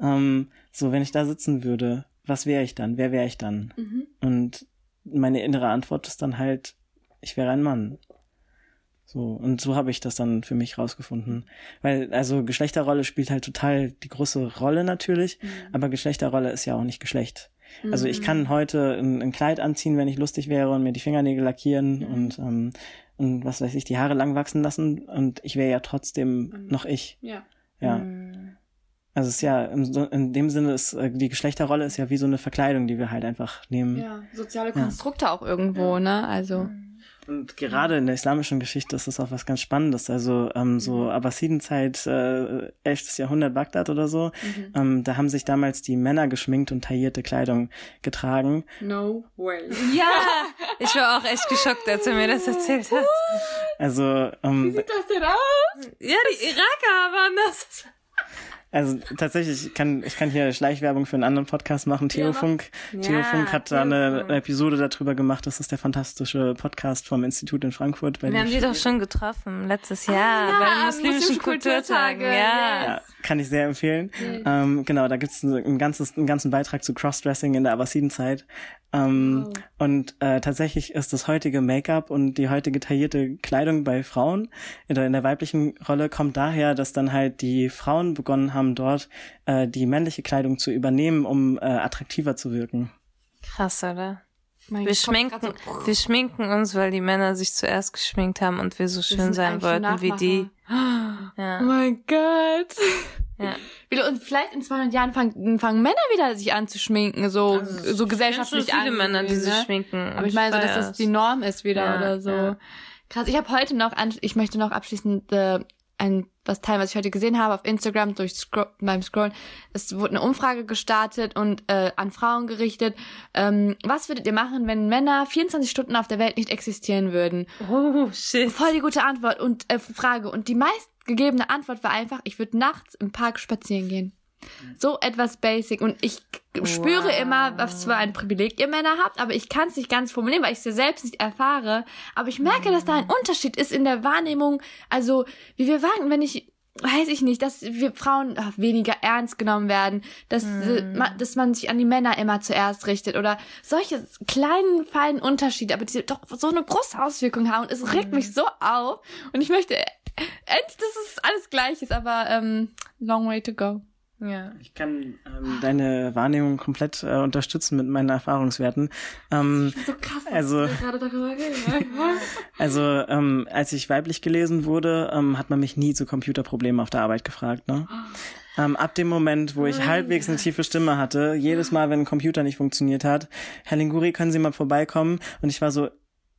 Ähm, so, wenn ich da sitzen würde, was wäre ich dann? Wer wäre ich dann? Mhm. Und meine innere Antwort ist dann halt, ich wäre ein Mann. So, und so habe ich das dann für mich rausgefunden. Weil, also Geschlechterrolle spielt halt total die große Rolle natürlich, mhm. aber Geschlechterrolle ist ja auch nicht Geschlecht. Also ich kann mhm. heute ein, ein, Kleid anziehen, wenn ich lustig wäre und mir die Fingernägel lackieren mhm. und, ähm, und was weiß ich, die Haare lang wachsen lassen und ich wäre ja trotzdem mhm. noch ich. Ja. Ja. Mhm. Also es ist ja, in, in dem Sinne ist, äh, die Geschlechterrolle ist ja wie so eine Verkleidung, die wir halt einfach nehmen. Ja, soziale Konstrukte ja. auch irgendwo, ne? Also. Und gerade in der islamischen Geschichte ist das auch was ganz Spannendes. Also ähm, so mhm. Abbasidenzeit, äh, 11. Jahrhundert Bagdad oder so, mhm. ähm, da haben sich damals die Männer geschminkt und taillierte Kleidung getragen. No way. Ja, ich war auch echt geschockt, als er mir das erzählt hat. Also, ähm, Wie sieht das denn aus? Ja, die Iraker waren das. Also tatsächlich, ich kann, ich kann hier Schleichwerbung für einen anderen Podcast machen. Theofunk. Ja, Theofunk hat da eine Episode darüber gemacht. Das ist der fantastische Podcast vom Institut in Frankfurt. Wir haben die doch schon getroffen, letztes ah, Jahr, ah, ja, bei den muslimischen Kulturtagen. Ja. ja. kann ich sehr empfehlen. Mhm. Ähm, genau, da gibt's ein, ein ganzes, einen ganzen Beitrag zu Crossdressing in der Abbasidenzeit. Ähm, wow. Und äh, tatsächlich ist das heutige Make-up und die heutige taillierte Kleidung bei Frauen in der, in der weiblichen Rolle kommt daher, dass dann halt die Frauen begonnen haben, dort äh, die männliche Kleidung zu übernehmen, um äh, attraktiver zu wirken. Krass, oder? Mein wir schminken, so, wir schminken uns, weil die Männer sich zuerst geschminkt haben und wir so schön sein wollten wie die. Ja. Oh mein Gott. Ja. Und vielleicht in 200 Jahren fangen, fangen Männer wieder sich an zu schminken, so, also, so gesellschaftlich viele an. Männer, die sich ne? schminken. Aber ich meine so, dass das die Norm ist wieder ja, oder so. Ja. Krass. Ich habe heute noch, ich möchte noch abschließend äh, ein was Teil, was ich heute gesehen habe auf Instagram durch Scro beim Scrollen. Es wurde eine Umfrage gestartet und äh, an Frauen gerichtet. Ähm, was würdet ihr machen, wenn Männer 24 Stunden auf der Welt nicht existieren würden? Oh shit. Voll die gute Antwort und äh, Frage. Und die meistgegebene Antwort war einfach: Ich würde nachts im Park spazieren gehen. So etwas basic. Und ich wow. spüre immer, was für ein Privileg ihr Männer habt, aber ich kann es nicht ganz formulieren, weil ich es ja selbst nicht erfahre. Aber ich merke, dass da ein Unterschied ist in der Wahrnehmung. Also, wie wir waren, wenn ich weiß ich nicht, dass wir Frauen ach, weniger ernst genommen werden, dass, mm. dass man sich an die Männer immer zuerst richtet oder solche kleinen, feinen Unterschiede, aber die doch so eine große Auswirkung haben und es regt mm. mich so auf und ich möchte endlich, dass es alles gleich ist, aber ähm, long way to go. Ja. Ich kann ähm, deine Wahrnehmung komplett äh, unterstützen mit meinen Erfahrungswerten. Ähm, so krass, also, gerade darüber also ähm, als ich weiblich gelesen wurde, ähm, hat man mich nie zu Computerproblemen auf der Arbeit gefragt. Ne? Ähm, ab dem Moment, wo ich oh, halbwegs eine tiefe Stimme hatte, jedes Mal, wenn ein Computer nicht funktioniert hat, Herr Linguri, können Sie mal vorbeikommen? Und ich war so,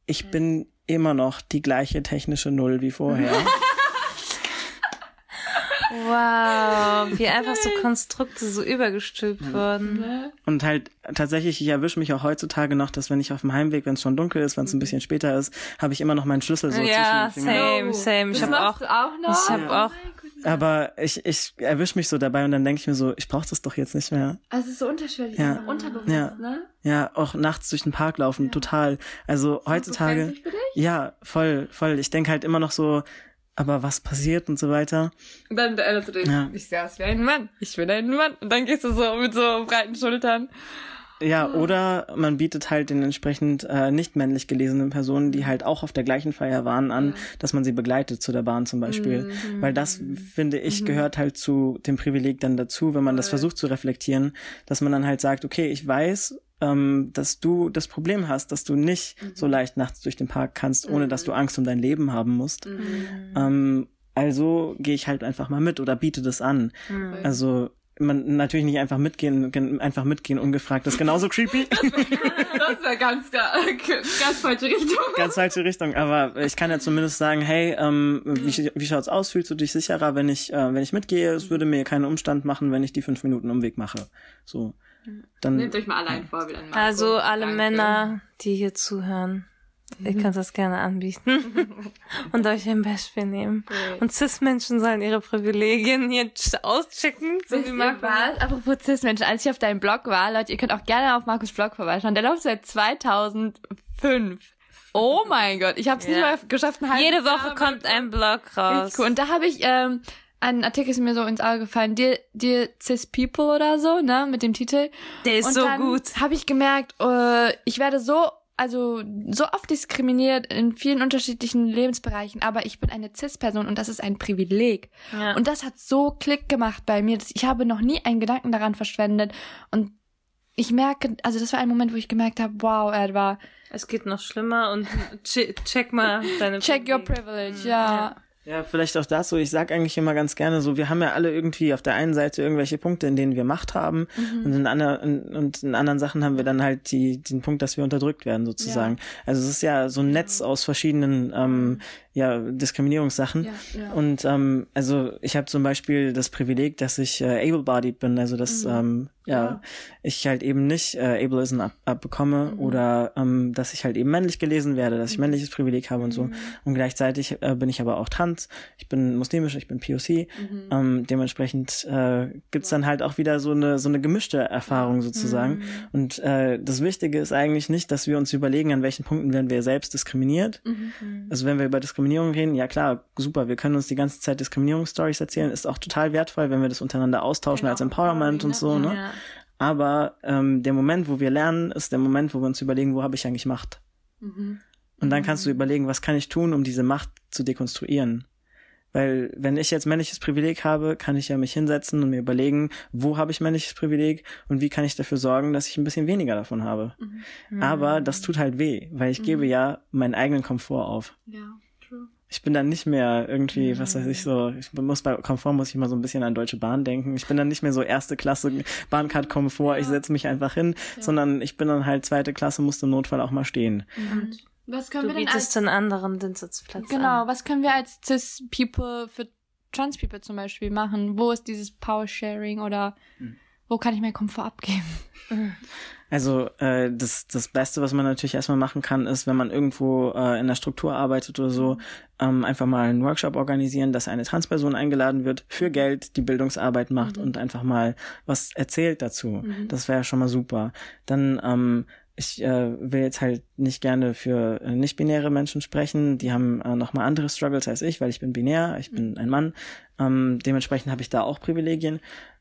ich bin immer noch die gleiche technische Null wie vorher. Wow, wie einfach so Konstrukte so übergestülpt ja. wurden. Und halt tatsächlich, ich erwische mich auch heutzutage noch, dass wenn ich auf dem Heimweg, wenn es schon dunkel ist, wenn es ein bisschen später ist, habe ich immer noch meinen Schlüssel so ja, zwischen den Fingern. Ja, same, same. Ich habe auch, auch noch. Ich habe ja. auch aber ich, ich erwische mich so dabei und dann denke ich mir so, ich brauche das doch jetzt nicht mehr. Also es ist so unterschwellig, ja. unterbewusst, ja. ne? Ja, auch nachts durch den Park laufen, ja. total. Also heutzutage. So ja, voll, voll. Ich denke halt immer noch so, aber was passiert und so weiter. Und dann erinnerst du dich, ja. ich sehe aus wie ein Mann, ich bin ein Mann. Und dann gehst du so mit so breiten Schultern. Ja, oder man bietet halt den entsprechend äh, nicht männlich gelesenen Personen, die halt auch auf der gleichen Feier waren, an, mhm. dass man sie begleitet zu der Bahn zum Beispiel. Mhm. Weil das, finde ich, mhm. gehört halt zu dem Privileg dann dazu, wenn man das versucht zu reflektieren, dass man dann halt sagt, okay, ich weiß, ähm, dass du das Problem hast, dass du nicht mhm. so leicht nachts durch den Park kannst, ohne mhm. dass du Angst um dein Leben haben musst. Mhm. Ähm, also gehe ich halt einfach mal mit oder biete das an. Mhm. Also man natürlich nicht einfach mitgehen, einfach mitgehen ungefragt. Das ist genauso creepy. das wäre ganz, ganz falsche Richtung. Ganz falsche Richtung. Aber ich kann ja zumindest sagen, hey, ähm, wie, wie schaut's aus? Fühlst du dich sicherer, wenn ich, äh, wenn ich mitgehe? Es würde mir keinen Umstand machen, wenn ich die fünf Minuten Umweg mache. So. Dann, Nehmt euch mal allein vor, wie ein Also alle Danke. Männer, die hier zuhören. Mhm. Ihr könnt das gerne anbieten und euch ein Beispiel nehmen. Okay. Und Cis-Menschen sollen ihre Privilegien hier auschecken, so Wisst wie Markus. Apropos Cis-Menschen, als ich auf deinem Blog war, Leute, ihr könnt auch gerne auf Markus Blog vorbeischauen. Der läuft seit 2005. Oh mein Gott, ich habe es ja. nicht mal geschafft. Jede Woche kommt ein Blog raus. Cool. Und da habe ich ähm, ein Artikel ist mir so ins Auge gefallen, Dear, Dear Cis People oder so, ne, mit dem Titel. Der ist und so gut. Habe ich gemerkt, äh, ich werde so also so oft diskriminiert in vielen unterschiedlichen Lebensbereichen, aber ich bin eine Cis-Person und das ist ein Privileg. Ja. Und das hat so Klick gemacht bei mir. Dass ich habe noch nie einen Gedanken daran verschwendet und ich merke, also das war ein Moment, wo ich gemerkt habe, wow, war. Es geht noch schlimmer und check mal deine. Check Privileg. your privilege, ja. ja. Ja, vielleicht auch das so. Ich sag eigentlich immer ganz gerne so, wir haben ja alle irgendwie auf der einen Seite irgendwelche Punkte, in denen wir Macht haben mhm. und, in anderen, und in anderen Sachen haben wir dann halt die, den Punkt, dass wir unterdrückt werden sozusagen. Ja. Also es ist ja so ein Netz aus verschiedenen ähm, ja, Diskriminierungssachen. Ja, ja. Und ähm, also ich habe zum Beispiel das Privileg, dass ich äh, able-bodied bin, also dass mhm. ähm, ja, ja, ich halt eben nicht äh, Ableism ab, abbekomme mhm. oder ähm, dass ich halt eben männlich gelesen werde, dass ich mhm. männliches Privileg habe und so. Mhm. Und gleichzeitig äh, bin ich aber auch trans, ich bin muslimisch, ich bin POC. Mhm. Ähm, dementsprechend äh, gibt's dann halt auch wieder so eine so eine gemischte Erfahrung sozusagen. Mhm. Und äh, das Wichtige ist eigentlich nicht, dass wir uns überlegen, an welchen Punkten werden wir selbst diskriminiert. Also wenn wir über Diskriminierung Diskriminierung reden, ja klar, super, wir können uns die ganze Zeit Diskriminierungsstories erzählen, ist auch total wertvoll, wenn wir das untereinander austauschen genau. als Empowerment und so, ne? Ja. Aber ähm, der Moment, wo wir lernen, ist der Moment, wo wir uns überlegen, wo habe ich eigentlich Macht? Mhm. Und dann kannst du mhm. überlegen, was kann ich tun, um diese Macht zu dekonstruieren? Weil wenn ich jetzt männliches Privileg habe, kann ich ja mich hinsetzen und mir überlegen, wo habe ich männliches Privileg und wie kann ich dafür sorgen, dass ich ein bisschen weniger davon habe. Mhm. Aber das tut halt weh, weil ich mhm. gebe ja meinen eigenen Komfort auf. Ja. Ich bin dann nicht mehr irgendwie, mhm. was weiß ich so, ich muss bei Komfort muss ich mal so ein bisschen an Deutsche Bahn denken. Ich bin dann nicht mehr so erste Klasse Bahncard Komfort, ja. ich setze mich einfach hin, ja. sondern ich bin dann halt zweite Klasse, muss im Notfall auch mal stehen. Mhm. Was können du wir denn als den anderen den Sitzplatz Genau, an. was können wir als cis People für Trans People zum Beispiel machen? Wo ist dieses Power Sharing oder hm. wo kann ich meinen Komfort abgeben? Also äh, das, das Beste, was man natürlich erstmal machen kann, ist, wenn man irgendwo äh, in der Struktur arbeitet oder so, ähm, einfach mal einen Workshop organisieren, dass eine Transperson eingeladen wird, für Geld die Bildungsarbeit macht mhm. und einfach mal was erzählt dazu. Mhm. Das wäre schon mal super. Dann ähm, ich äh, will jetzt halt nicht gerne für äh, nicht-binäre Menschen sprechen. Die haben äh, nochmal andere Struggles als ich, weil ich bin binär, ich bin ein Mann. Ähm, dementsprechend habe ich da auch Privilegien.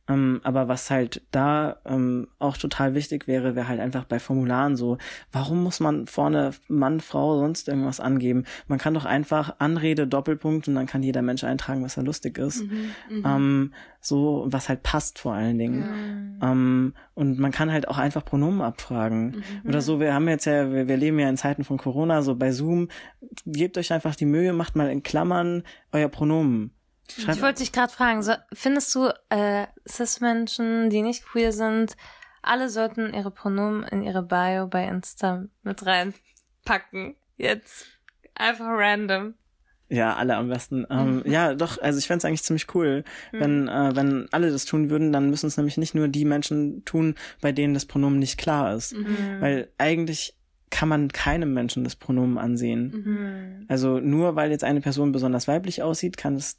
Ähm, aber was halt da ähm, auch total wichtig wäre, wäre halt einfach bei Formularen so, warum muss man vorne Mann, Frau, sonst irgendwas angeben? Man kann doch einfach Anrede, Doppelpunkt und dann kann jeder Mensch eintragen, was er lustig ist. Mhm, mhm. ähm, so, was halt passt vor allen Dingen. Mhm. Und man kann halt auch einfach Pronomen abfragen. Mhm. Oder so, wir haben jetzt ja, wir, wir leben ja in Zeiten von Corona, so bei Zoom, gebt euch einfach die Mühe, macht mal in Klammern euer Pronomen. Schreib ich wollte dich gerade fragen, so, findest du äh, Cis-Menschen, die nicht queer sind, alle sollten ihre Pronomen in ihre Bio bei Insta mit reinpacken? Jetzt einfach random. Ja, alle am besten. Ähm, mhm. Ja, doch, also ich fände eigentlich ziemlich cool, mhm. wenn, äh, wenn alle das tun würden, dann müssen es nämlich nicht nur die Menschen tun, bei denen das Pronomen nicht klar ist. Mhm. Weil eigentlich kann man keinem Menschen das Pronomen ansehen. Mhm. Also nur weil jetzt eine Person besonders weiblich aussieht, kann es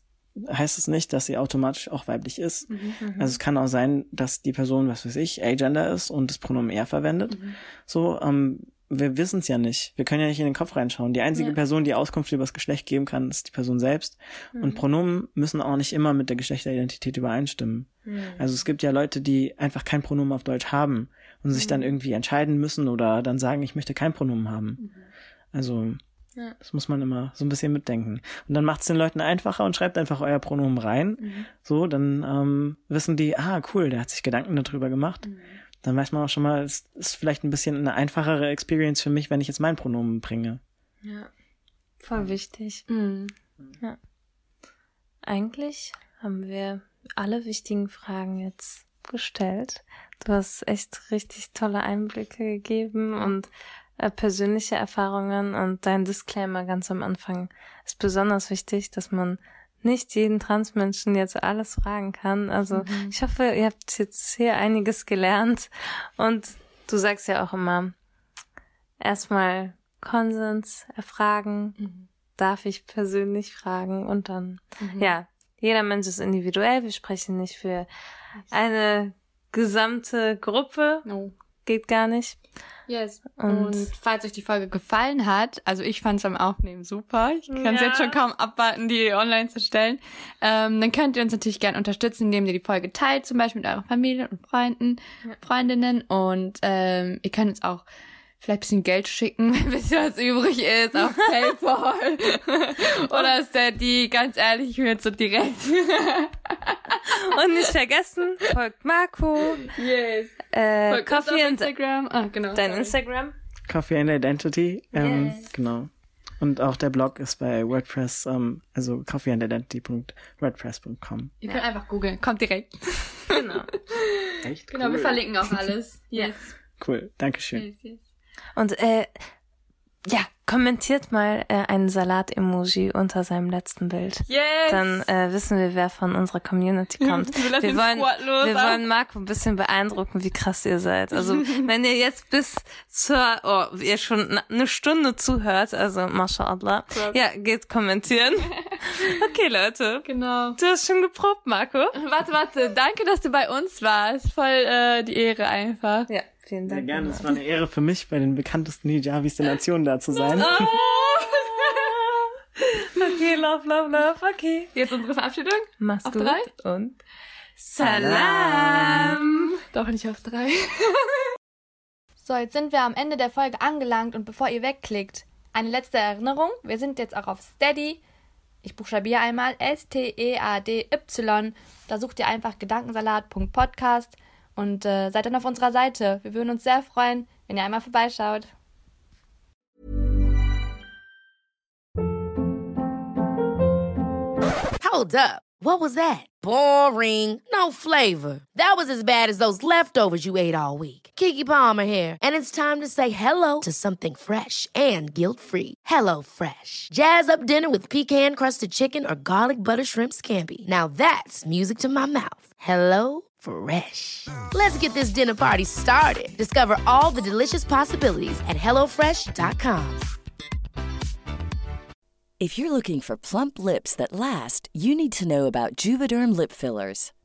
heißt es nicht, dass sie automatisch auch weiblich ist. Mhm, mhm, also es kann auch sein, dass die Person, was weiß ich, agender ist und das Pronomen er verwendet. Mhm. So, ähm, wir wissen es ja nicht. Wir können ja nicht in den Kopf reinschauen. Die einzige ja. Person, die Auskunft über das Geschlecht geben kann, ist die Person selbst. Mhm. Und Pronomen müssen auch nicht immer mit der Geschlechteridentität übereinstimmen. Mhm. Also es gibt ja Leute, die einfach kein Pronomen auf Deutsch haben und sich dann mhm. irgendwie entscheiden müssen oder dann sagen, ich möchte kein Pronomen haben. Also ja. Das muss man immer so ein bisschen mitdenken. Und dann macht es den Leuten einfacher und schreibt einfach euer Pronomen rein. Mhm. So, dann ähm, wissen die, ah, cool, der hat sich Gedanken darüber gemacht. Mhm. Dann weiß man auch schon mal, es ist vielleicht ein bisschen eine einfachere Experience für mich, wenn ich jetzt mein Pronomen bringe. Ja, voll wichtig. Mhm. Ja. Eigentlich haben wir alle wichtigen Fragen jetzt gestellt. Du hast echt richtig tolle Einblicke gegeben und persönliche Erfahrungen und dein Disclaimer ganz am Anfang ist besonders wichtig, dass man nicht jeden Transmenschen jetzt alles fragen kann. Also mhm. ich hoffe, ihr habt jetzt hier einiges gelernt und du sagst ja auch immer, erstmal Konsens erfragen, mhm. darf ich persönlich fragen und dann, mhm. ja, jeder Mensch ist individuell, wir sprechen nicht für eine gesamte Gruppe, no. Geht gar nicht. Yes. Und, und, falls euch die Folge gefallen hat, also ich fand es am Aufnehmen super. Ich kann es ja. jetzt schon kaum abwarten, die online zu stellen. Ähm, dann könnt ihr uns natürlich gerne unterstützen, indem ihr die Folge teilt, zum Beispiel mit euren Familien und Freunden, ja. Freundinnen. Und ähm, ihr könnt uns auch vielleicht ein bisschen Geld schicken, wenn ein bisschen was übrig ist, auf PayPal. Oder Steady, ganz ehrlich, ich bin jetzt so direkt. Und nicht vergessen, folgt Marco. Yes. Äh, folgt Coffee und Instagram. Ah, genau. Dein sorry. Instagram? Coffee and Identity. Ähm, yes. Genau. Und auch der Blog ist bei WordPress, ähm, also coffeeandidentity.wordpress.com. Ihr könnt ja. einfach googeln, kommt direkt. Genau. Echt? Genau, cool. wir verlinken auch alles. Yes. Cool, Dankeschön. Yes, yes. Und äh, ja, kommentiert mal äh, einen Salat-Emoji unter seinem letzten Bild. Yes! Dann äh, wissen wir, wer von unserer Community kommt. wir, wir wollen, wir wollen Marco ein bisschen beeindrucken, wie krass ihr seid. Also wenn ihr jetzt bis zur, oh, ihr schon eine Stunde zuhört, also mashallah, ja, geht kommentieren. okay, Leute. Genau. Du hast schon geprobt, Marco. Warte, warte. Danke, dass du bei uns warst. Voll äh, die Ehre einfach. Ja. Vielen Dank. Sehr gerne. Es war eine Ehre für mich, bei den bekanntesten Hijabis der Nation da zu sein. Oh. okay, love, love, love. Okay. Jetzt unsere Verabschiedung. Mach's auf gut. drei. Und Salam. Doch nicht auf drei. so, jetzt sind wir am Ende der Folge angelangt und bevor ihr wegklickt, eine letzte Erinnerung. Wir sind jetzt auch auf Steady Ich buchstabiere einmal S-T-E-A-D-Y. Da sucht ihr einfach gedankensalat.podcast und äh, seid dann auf unserer Seite. Wir würden uns sehr freuen, wenn ihr einmal vorbeischaut. Hold up. What was that? Boring. No flavor. That was as bad as those leftovers you ate all week. Kiki Palmer here, and it's time to say hello to something fresh and guilt-free. Hello Fresh. Jazz up dinner with pecan-crusted chicken or garlic butter shrimp scampi. Now that's music to my mouth. Hello Fresh. Let's get this dinner party started. Discover all the delicious possibilities at hellofresh.com. If you're looking for plump lips that last, you need to know about Juvederm lip fillers.